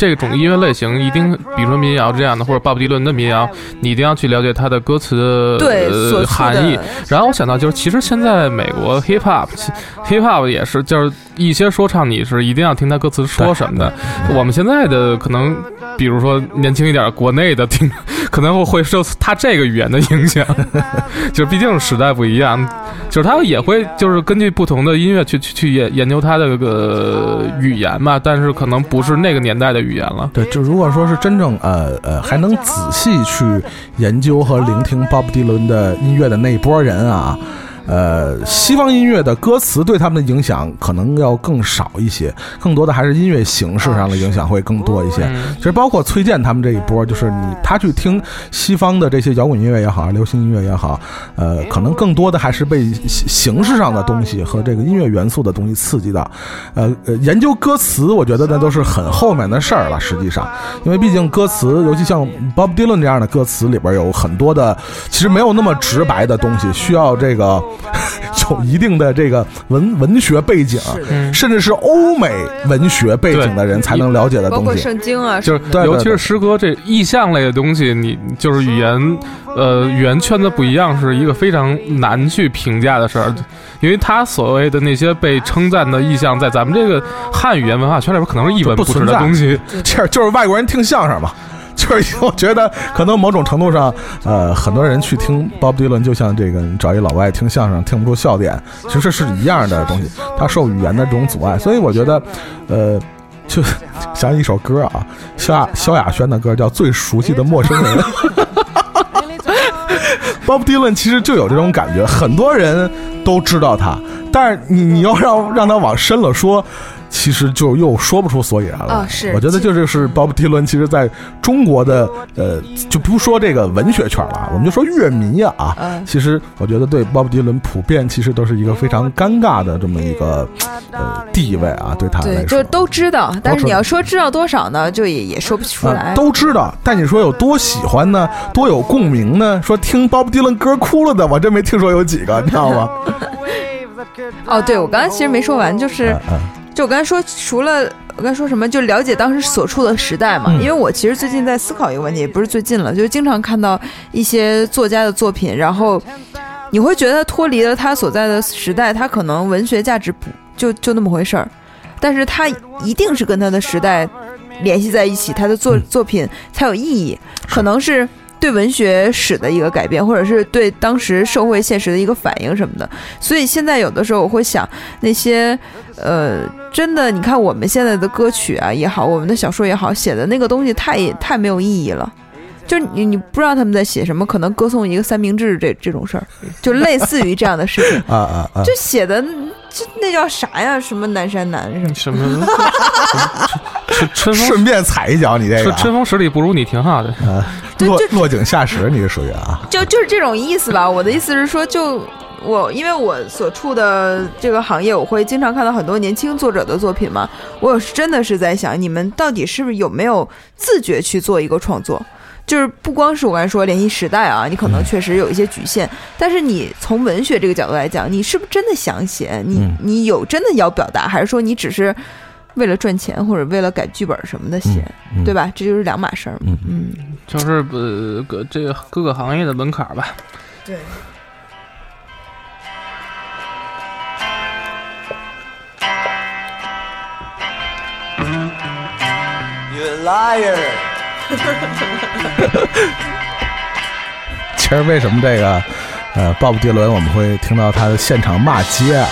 这种音乐类型一定，比如说民谣这样的，或者鲍勃迪伦的民谣，你一定要去了解它的歌词的含义。然后我想到，就是其实现在美国 hip hop，hip hop 也是，就是一些说唱，你是一定要听他歌词说什么的。我们现在的可能，比如说年轻一点，国内的听，可能会受他这个语言的影响，就毕竟时代不一样，就是他也会就是根据不同的音乐去去去研研究他的这个语言嘛，但是可能不是那个年代的语。语言了，对，就如果说是真正呃呃还能仔细去研究和聆听鲍勃迪伦的音乐的那一波人啊。呃，西方音乐的歌词对他们的影响可能要更少一些，更多的还是音乐形式上的影响会更多一些。其实包括崔健他们这一波，就是你他去听西方的这些摇滚音乐也好，流行音乐也好，呃，可能更多的还是被形式上的东西和这个音乐元素的东西刺激到。呃呃，研究歌词，我觉得那都是很后面的事儿了。实际上，因为毕竟歌词，尤其像 Bob Dylan 这样的歌词里边有很多的，其实没有那么直白的东西，需要这个。有一定的这个文文学背景，甚至是欧美文学背景的人才能了解的东西，包括圣经啊，就是尤其是诗歌这意象类的东西，你就是语言，呃，语言圈子不一样，是一个非常难去评价的事儿，因为他所谓的那些被称赞的意象，在咱们这个汉语言文化圈里边，可能是一文不值的东西，其实就是外国人听相声嘛。就是我觉得，可能某种程度上，呃，很多人去听鲍勃迪伦，就像这个找一老外听相声，听不出笑点，其实是一样的东西。他受语言的这种阻碍，所以我觉得，呃，就想起一首歌啊，萧亚萧亚轩的歌叫《最熟悉的陌生人》。鲍勃迪伦其实就有这种感觉，很多人都知道他，但是你你要让让他往深了说。其实就又说不出所以然了。是，我觉得就是是鲍勃迪伦，其实在中国的呃，就不说这个文学圈了，我们就说乐迷呀啊。其实我觉得对鲍勃迪伦普遍其实都是一个非常尴尬的这么一个呃地位啊，对他来说。就都知道，但是你要说知道多少呢，就也也说不出来。都知道，但你说有多喜欢呢？多有共鸣呢？说听鲍勃迪伦歌哭了的，我真没听说有几个，你知道吗？哦，对，我刚才其实没说完，就是。就我刚才说，除了我刚才说什么，就了解当时所处的时代嘛。因为我其实最近在思考一个问题，也不是最近了，就是经常看到一些作家的作品，然后你会觉得脱离了他所在的时代，他可能文学价值不就就那么回事儿，但是他一定是跟他的时代联系在一起，他的作作品才有意义，可能是。对文学史的一个改变，或者是对当时社会现实的一个反应什么的，所以现在有的时候我会想，那些呃，真的，你看我们现在的歌曲啊也好，我们的小说也好，写的那个东西太太没有意义了。就你你不知道他们在写什么，可能歌颂一个三明治这这种事儿，就类似于这样的事情啊啊啊！就写的这那叫啥呀？什么南山南什么？春 春风顺便踩一脚，你这个春风十里不如你挺好的。落落井下石，你是属于啊？就就是这种意思吧。我的意思是说，就我因为我所处的这个行业，我会经常看到很多年轻作者的作品嘛。我真的是在想，你们到底是不是有没有自觉去做一个创作？就是不光是我刚才说联系时代啊，你可能确实有一些局限，但是你从文学这个角度来讲，你是不是真的想写？你你有真的要表达，还是说你只是为了赚钱或者为了改剧本什么的写，对吧？这就是两码事儿。嗯嗯，就是呃，各这个各个行业的门槛吧。对。liar。其实为什么这个呃，鲍勃迪伦我们会听到他的现场骂街啊？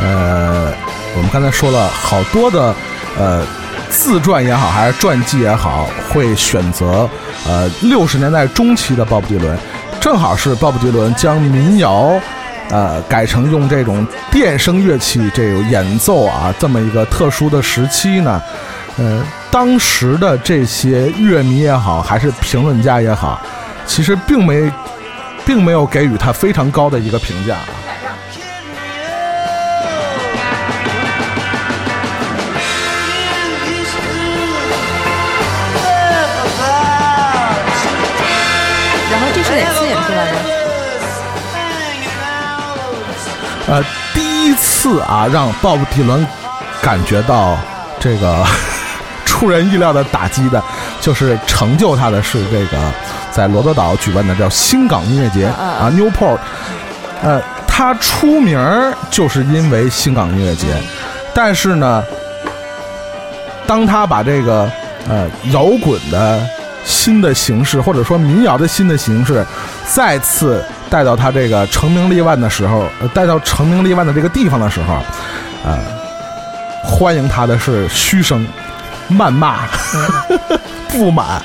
呃，我们刚才说了好多的呃自传也好，还是传记也好，会选择呃六十年代中期的鲍勃迪伦，正好是鲍勃迪伦将民谣呃改成用这种电声乐器这个演奏啊这么一个特殊的时期呢，呃。当时的这些乐迷也好，还是评论家也好，其实并没，并没有给予他非常高的一个评价。呃，第一次啊，让鲍勃迪伦感觉到这个。出人意料的打击的，就是成就他的是这个，在罗德岛举办的叫新港音乐节啊，Newport。呃，他出名就是因为新港音乐节，但是呢，当他把这个呃摇滚的新的形式，或者说民谣的新的形式，再次带到他这个成名立万的时候，带到成名立万的这个地方的时候，呃，欢迎他的是嘘声。谩骂，不满。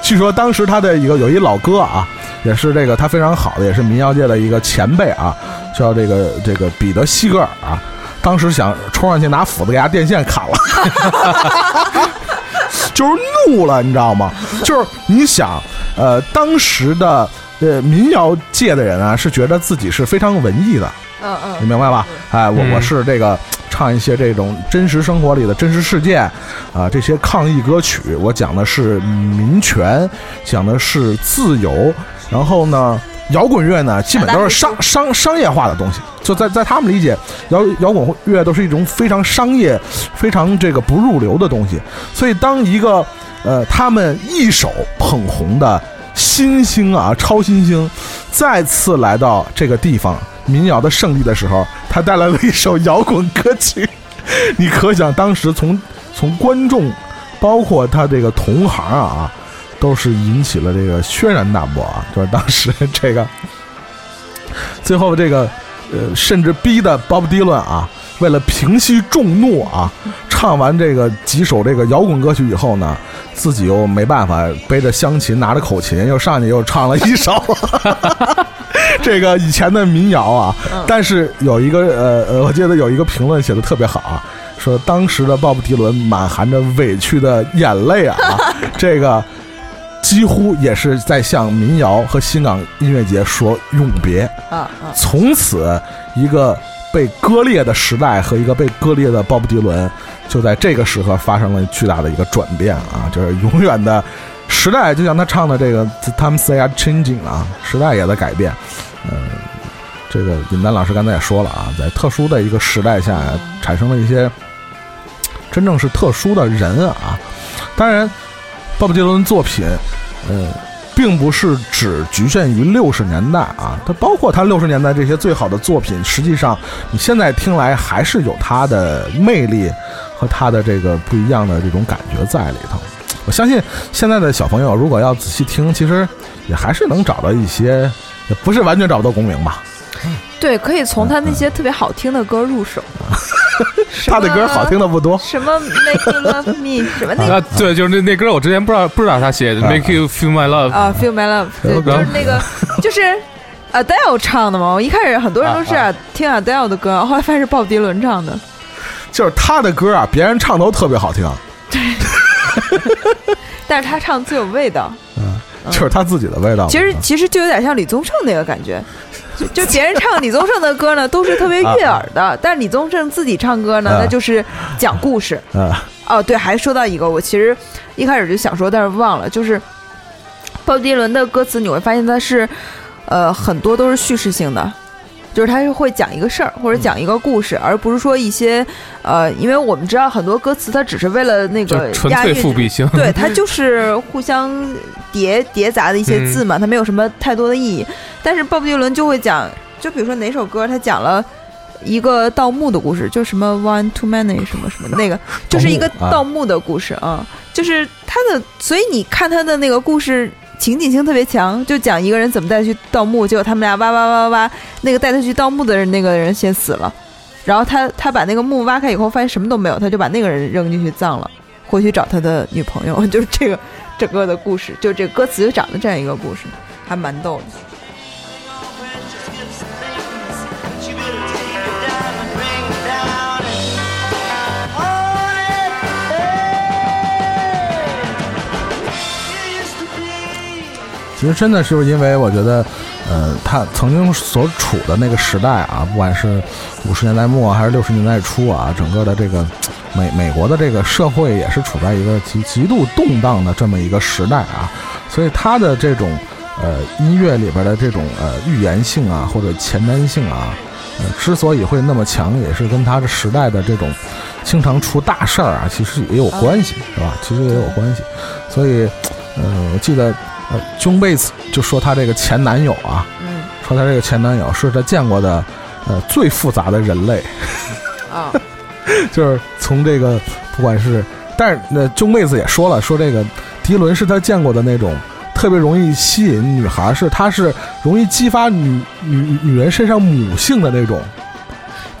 据说当时他的一个有一老哥啊，也是这个他非常好的，也是民谣界的一个前辈啊，叫这个这个彼得西格尔啊。当时想冲上去拿斧子给他电线砍了，就是怒了，你知道吗？就是你想，呃，当时的呃民谣界的人啊，是觉得自己是非常文艺的，嗯嗯，你明白吧？哎，我我是这个。唱一些这种真实生活里的真实事件，啊，这些抗议歌曲，我讲的是民权，讲的是自由。然后呢，摇滚乐呢，基本都是商商商业化的东西。就在在他们理解，摇摇滚乐都是一种非常商业、非常这个不入流的东西。所以，当一个呃他们一手捧红的新星啊，超新星，再次来到这个地方。民谣的胜利的时候，他带来了一首摇滚歌曲，你可想当时从 从观众，包括他这个同行啊，都是引起了这个轩然大波啊！就是当时这个，最后这个呃，甚至逼的 Bob Dylan 啊，为了平息众怒啊，唱完这个几首这个摇滚歌曲以后呢，自己又没办法，背着香琴，拿着口琴，又上去又唱了一首。这个以前的民谣啊，但是有一个呃呃，我记得有一个评论写的特别好啊，说当时的鲍勃迪伦满含着委屈的眼泪啊，这个几乎也是在向民谣和新港音乐节说永别。啊，从此一个被割裂的时代和一个被割裂的鲍勃迪伦，就在这个时刻发生了巨大的一个转变啊，就是永远的。时代就像他唱的这个 “Times are changing” 啊，时代也在改变。嗯，这个尹丹老师刚才也说了啊，在特殊的一个时代下，产生了一些真正是特殊的人啊。当然，鲍勃迪伦作品，呃，并不是只局限于六十年代啊，它包括他六十年代这些最好的作品，实际上你现在听来还是有他的魅力和他的这个不一样的这种感觉在里头。我相信现在的小朋友，如果要仔细听，其实也还是能找到一些，也不是完全找不到共鸣吧。对，可以从他那些特别好听的歌入手。他的歌好听的不多。什么 Make You Love Me？什么那个？对，就是那那歌，我之前不知道不知道他写的 Make You Feel My Love。啊，Feel My Love，就是那个，就是 Adele 唱的嘛。我一开始很多人都是听 Adele 的歌，后来发现是鲍迪伦唱的。就是他的歌啊，别人唱都特别好听。对。但是他唱最有味道，嗯，就是他自己的味道。其实其实就有点像李宗盛那个感觉，就别人唱李宗盛的歌呢，都是特别悦耳的，但是李宗盛自己唱歌呢，那就是讲故事。哦，对，还说到一个，我其实一开始就想说，但是忘了，就是鲍迪伦的歌词你会发现他是，呃，很多都是叙事性的。就是他是会讲一个事儿，或者讲一个故事，而不是说一些，呃，因为我们知道很多歌词，它只是为了那个纯粹复辟性，对，它就是互相叠 叠杂的一些字嘛，它没有什么太多的意义。但是鲍勃迪伦就会讲，就比如说哪首歌，他讲了一个盗墓的故事，就什么 one too many 什么什么的那个，就是一个盗墓的故事啊，就是他的，所以你看他的那个故事。情景性特别强，就讲一个人怎么带他去盗墓，结果他们俩挖挖挖挖挖，那个带他去盗墓的人那个人先死了，然后他他把那个墓挖开以后发现什么都没有，他就把那个人扔进去葬了，回去找他的女朋友，就是这个整个的故事，就这歌词就讲的这样一个故事，还蛮逗的。其实真的是因为我觉得，呃，他曾经所处的那个时代啊，不管是五十年代末还是六十年代初啊，整个的这个美美国的这个社会也是处在一个极极度动荡的这么一个时代啊，所以他的这种呃音乐里边的这种呃预言性啊或者前瞻性啊，呃，之所以会那么强，也是跟他的时代的这种经常出大事儿啊，其实也有关系，是吧？其实也有关系，所以，呃，我记得。呃，John Bates 就说她这个前男友啊，嗯，说她这个前男友是她见过的，呃，最复杂的人类，啊，就是从这个不管是，但是那 John Bates 也说了，说这个迪伦是她见过的那种特别容易吸引女孩，是他是容易激发女女女人身上母性的那种。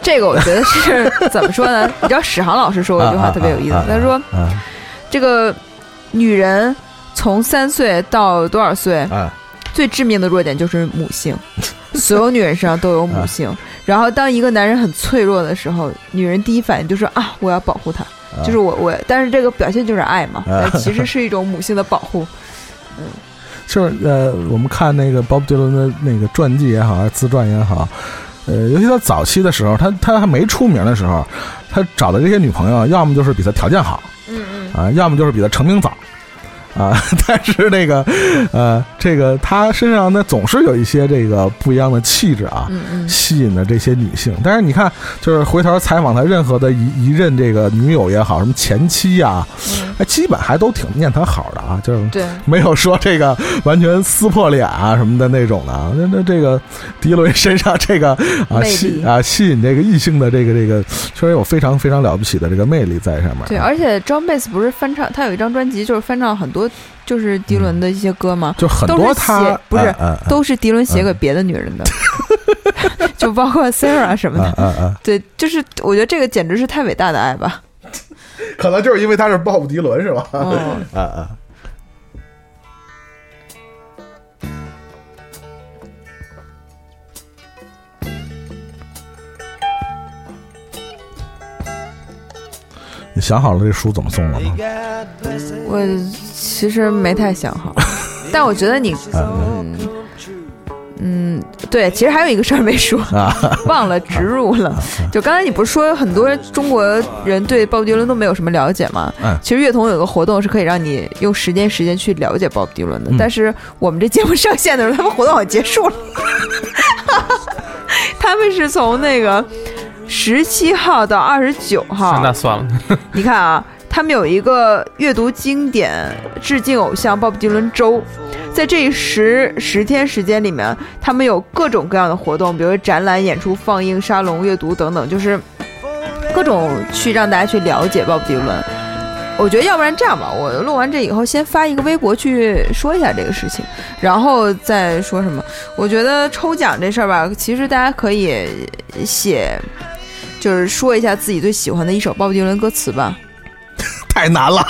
这个我觉得是 怎么说呢？你知道史航老师说过一句话特别有意思，他说，这个女人。从三岁到多少岁？最致命的弱点就是母性，所有女人身上都有母性。然后，当一个男人很脆弱的时候，女人第一反应就是啊，我要保护他，就是我我。但是这个表现就是爱嘛，其实是一种母性的保护。嗯，就是呃，我们看那个鲍勃迪伦的那个传记也好，还是自传也好，呃，尤其他早期的时候，他他还没出名的时候，他找的这些女朋友，要么就是比他条件好，嗯嗯，啊，要么就是比他成名早。啊，但是那个，呃，这个他身上呢总是有一些这个不一样的气质啊，吸引的这些女性。但是你看，就是回头采访他任何的一一任这个女友也好，什么前妻呀，哎，基本还都挺念他好的啊，就是 没有说这个完全撕破脸啊什么的那种的。那那这个迪伦身上这个啊吸啊吸引这个异性的这个这个，确实有非常非常了不起的这个魅力在上面。对，而且 John Bass 不是翻唱，他有一张专辑就是翻唱很多。就是迪伦的一些歌吗？就很多他不是都是迪伦写给别的女人的，就包括 Sarah 什么的。对，就是我觉得这个简直是太伟大的爱吧。可能就是因为他是鲍勃迪伦是吧？啊啊。你想好了这书怎么送了吗？我其实没太想好，但我觉得你，嗯嗯，对，其实还有一个事儿没说，忘了植入了。就刚才你不是说很多中国人对鲍勃迪伦都没有什么了解吗？其实乐童有个活动是可以让你用时间时间去了解鲍勃迪伦的，但是我们这节目上线的时候，他们活动好像结束了。他们是从那个。十七号到二十九号，那算了。你看啊，他们有一个阅读经典、致敬偶像鲍勃迪伦周，在这十十天时间里面，他们有各种各样的活动，比如展览、演出、放映、沙龙、阅读等等，就是各种去让大家去了解鲍勃迪伦。我觉得要不然这样吧，我录完这以后先发一个微博去说一下这个事情，然后再说什么。我觉得抽奖这事儿吧，其实大家可以写。就是说一下自己最喜欢的一首鲍勃迪伦歌词吧，太难了，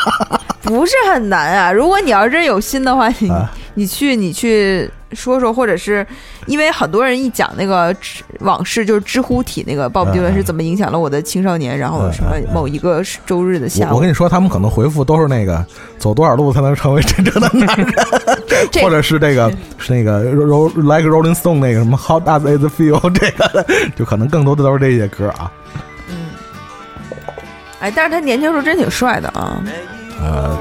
不是很难啊。如果你要真有心的话，你你去你去说说，或者是因为很多人一讲那个往事，就是知乎体那个鲍勃迪伦是怎么影响了我的青少年，然后什么某一个周日的下午，我跟你说，他们可能回复都是那个走多少路才能成为真正的男人，或者是这个是那个 roll like Rolling Stone 那个什么 How does it feel 这个，就可能更多的都是这些歌啊。嗯哎，但是他年轻时候真挺帅的啊。呃，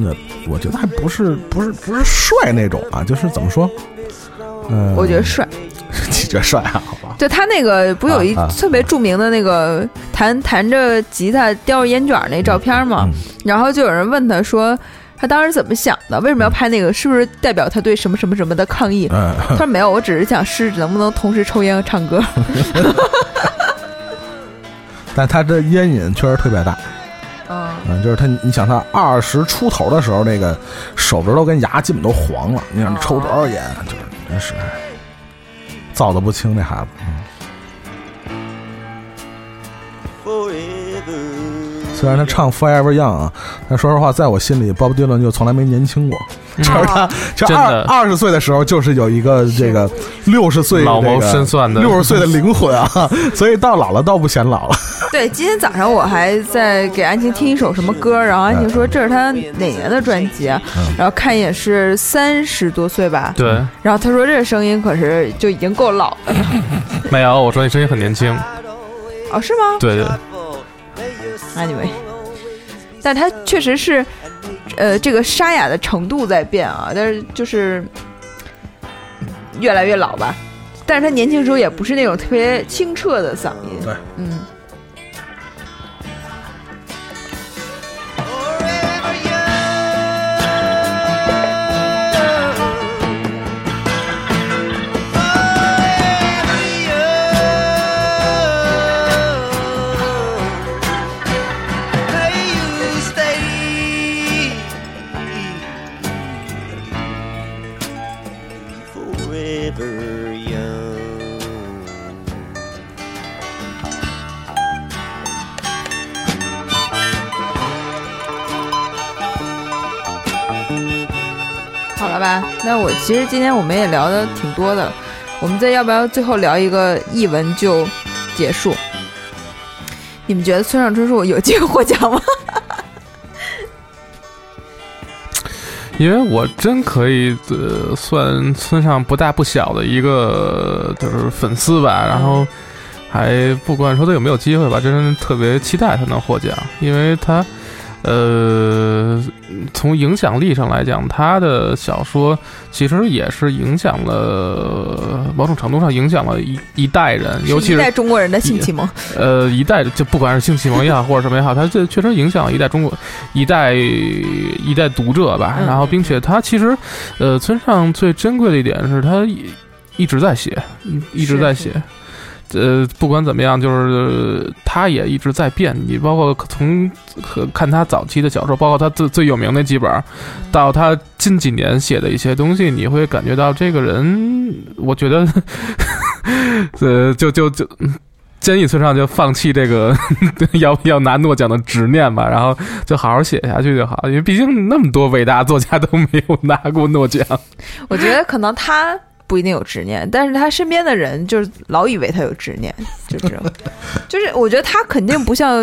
那我觉得还不是不是不是帅那种啊，就是怎么说？嗯，我觉得帅，你觉得帅啊？好吧，就他那个不有一特别著名的那个弹弹着吉他叼着烟卷那照片吗？然后就有人问他说，他当时怎么想的？为什么要拍那个？是不是代表他对什么什么什么的抗议？他说没有，我只是想试试能不能同时抽烟和唱歌。但他这烟瘾确实特别大。嗯，就是他，你想他二十出头的时候，那个手指头跟牙基本都黄了。你想抽多少烟，就是真是造的不轻，那孩子。虽然他唱 Forever Young 啊，但说实话，在我心里，Bob Dylan 就从来没年轻过。就是他，就二二十岁的时候，就是有一个这个六十岁老谋深算的六十岁的灵魂啊，所以到老了倒不显老了。对，今天早上我还在给安晴听一首什么歌，然后安晴说这是他哪年的专辑，然后看一眼是三十多岁吧。对，然后他说这声音可是就已经够老了。没有，我说你声音很年轻。哦，是吗？对对。Anyway，但他确实是。呃，这个沙哑的程度在变啊，但是就是越来越老吧。但是他年轻时候也不是那种特别清澈的嗓音。对，嗯。吧，那我其实今天我们也聊的挺多的，我们再要不要最后聊一个译文就结束？你们觉得村上春树有机会获奖吗？因为我真可以呃算村上不大不小的一个就是粉丝吧，然后还不管说他有没有机会吧，真是特别期待他能获奖，因为他。呃，从影响力上来讲，他的小说其实也是影响了某种程度上影响了一一代人，尤其是一代中国人的性启蒙。呃，一代就不管是性启蒙也好，或者什么也好，他这确实影响了一代中国一代一代读者吧。然后，并且他其实，呃，村上最珍贵的一点是他一直在写，一直在写。呃，不管怎么样，就是他也一直在变。你包括从看他早期的小说，包括他最最有名的几本，到他近几年写的一些东西，你会感觉到这个人，我觉得，呃，就就就坚毅村上就放弃这个 要要拿诺奖的执念吧，然后就好好写下去就好，因为毕竟那么多伟大作家都没有拿过诺奖。我觉得可能他。不一定有执念，但是他身边的人就是老以为他有执念，就是，就是我觉得他肯定不像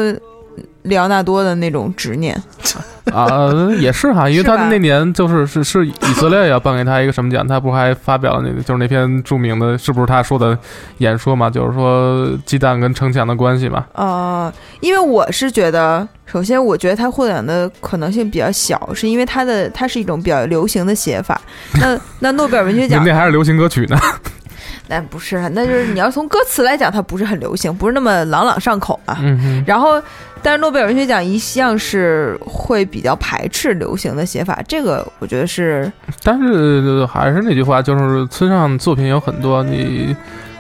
里奥纳多的那种执念。啊，也是哈，因为他那年就是是是以色列要颁给他一个什么奖，他不还发表了那个就是那篇著名的，是不是他说的演说嘛？就是说鸡蛋跟城墙的关系嘛。啊，因为我是觉得，首先我觉得他获奖的可能性比较小，是因为他的他是一种比较流行的写法。那那诺贝尔文学奖那还是流行歌曲呢？那不是，那就是你要从歌词来讲，它不是很流行，不是那么朗朗上口啊。嗯然后。但是诺贝尔文学奖一向是会比较排斥流行的写法，这个我觉得是。但是还是那句话，就是村上作品有很多，你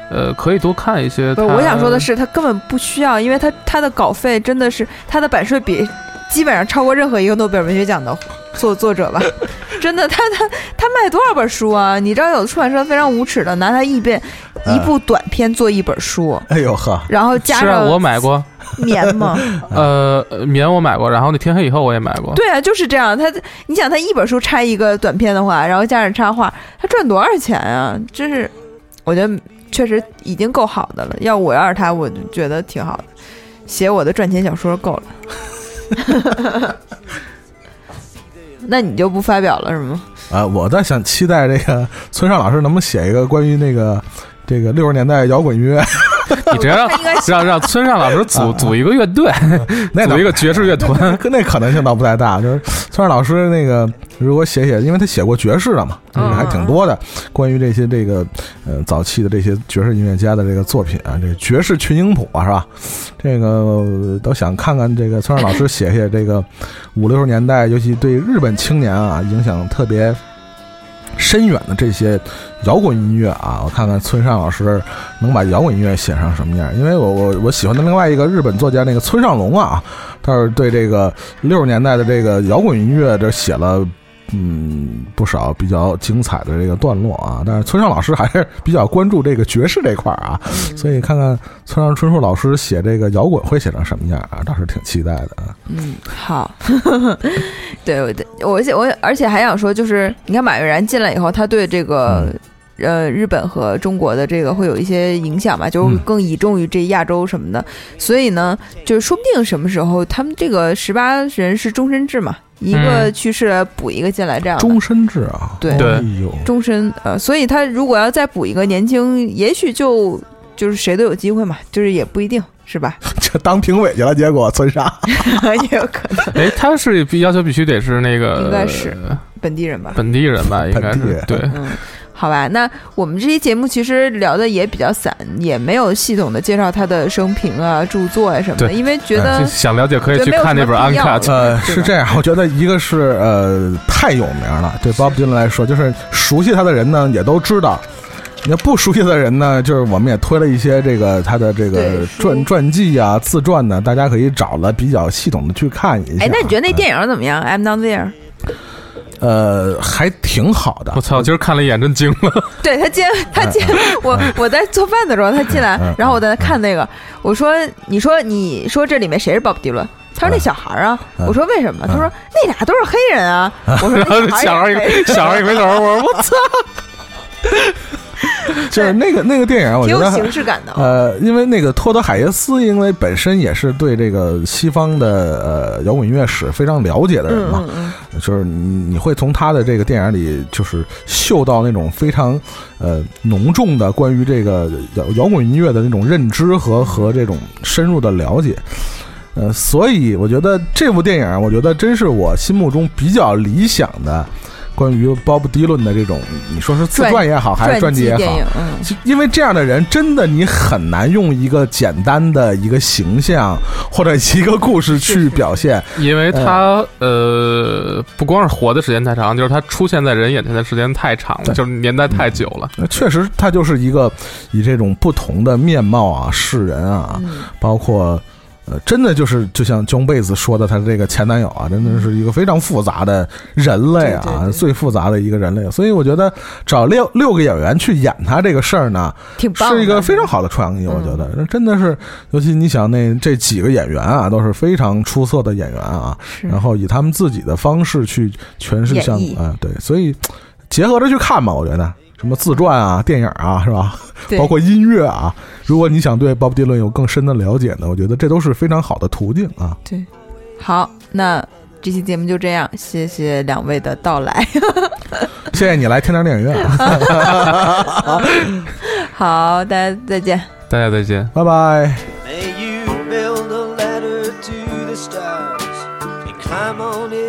呃可以多看一些。我想说的是，他根本不需要，因为他他的稿费真的是他的版税比基本上超过任何一个诺贝尔文学奖的作作者吧。真的，他他他卖多少本书啊？你知道有的出版社非常无耻的拿他一本一部短篇做一本书。哎呦呵，然后加上我买过。棉吗？呃，棉我买过，然后那天黑以后我也买过。对啊，就是这样。他，你想他一本书拆一个短片的话，然后加上插画，他赚多少钱啊？真是，我觉得确实已经够好的了。要我要是他，我就觉得挺好的，写我的赚钱小说够了。那你就不发表了是吗？啊，我在想期待这个村上老师能不能写一个关于那个这个六十年代摇滚乐。你这让让让村上老师组组一个乐队，那组一个爵士乐团，跟那可能性倒不太大。就是村上老师那个，如果写写，因为他写过爵士的嘛，还挺多的。关于这些这个呃早期的这些爵士音乐家的这个作品啊，这爵士群英谱啊，是吧？这个都想看看这个村上老师写写这个五六十年代，尤其对日本青年啊影响特别。深远的这些摇滚音乐啊，我看看村上老师能把摇滚音乐写成什么样？因为我我我喜欢的另外一个日本作家那个村上龙啊，他是对这个六十年代的这个摇滚音乐这写了。嗯，不少比较精彩的这个段落啊，但是村上老师还是比较关注这个爵士这块儿啊，所以看看村上春树老师写这个摇滚会写成什么样啊，倒是挺期待的啊。嗯，好，对，我我我而且还想说，就是你看马悦然进来以后，他对这个呃日本和中国的这个会有一些影响吧，就更倚重于这亚洲什么的，所以呢，就是说不定什么时候他们这个十八人是终身制嘛。一个去世补一个进来，这样终身制啊，对，终身呃，所以他如果要再补一个年轻，也许就就是谁都有机会嘛，就是也不一定是吧？这当评委去了，结果村上 也有可能。哎，他是必要求必须得是那个，应该是本地人吧？本地人吧，应该是对。好吧，那我们这期节目其实聊的也比较散，也没有系统的介绍他的生平啊、著作啊什么的，因为觉得想了解可以去看那本《安卡》。呃，是这样，我觉得一个是呃太有名了，对 Bob Dylan 来说，就是熟悉他的人呢也都知道，那不熟悉的人呢，就是我们也推了一些这个他的这个传传记啊、自传呢，大家可以找了比较系统的去看一下。哎，那你觉得那电影怎么样？I'm not there。呃，还挺好的。我操，今儿看了一眼，真惊了。对他进，他进我，我在做饭的时候，他进来，然后我在那看那个。我说：“你说，你说这里面谁是鲍勃迪伦？”他说：“那小孩啊。”我说：“为什么？”他说：“那俩都是黑人啊。”我说：“小孩一小孩一回头，我说我操。” 就是那个那个电影，我觉得形式感的。呃，因为那个托德海耶斯，因为本身也是对这个西方的呃摇滚音乐史非常了解的人嘛，就是你会从他的这个电影里，就是嗅到那种非常呃浓重的关于这个摇摇滚音乐的那种认知和和这种深入的了解。呃，所以我觉得这部电影，我觉得真是我心目中比较理想的。关于 Bob Dylan 的这种，你说是自传也好，还是传记也好，嗯，因为这样的人真的你很难用一个简单的一个形象或者一个故事去表现，因为他呃，不光是活的时间太长，就是他出现在人眼前的时间太长了，就是年代太久了。那确实，他就是一个以这种不同的面貌啊示人啊，包括。呃，真的就是就像 John Baez 说的，他这个前男友啊，真的是一个非常复杂的人类啊，最复杂的一个人类。所以我觉得找六六个演员去演他这个事儿呢，是一个非常好的创意。我觉得真的是，尤其你想那这几个演员啊，都是非常出色的演员啊，然后以他们自己的方式去诠释像啊，对，所以结合着去看吧，我觉得。什么自传啊、电影啊，是吧？包括音乐啊。如果你想对鲍勃迪伦有更深的了解呢，我觉得这都是非常好的途径啊。对，好，那这期节目就这样，谢谢两位的到来，谢谢你来天堂电影院。好，大家再见，大家再见，拜拜。May you build a letter to the stars, climb on it.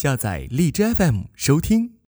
下载荔枝 FM 收听。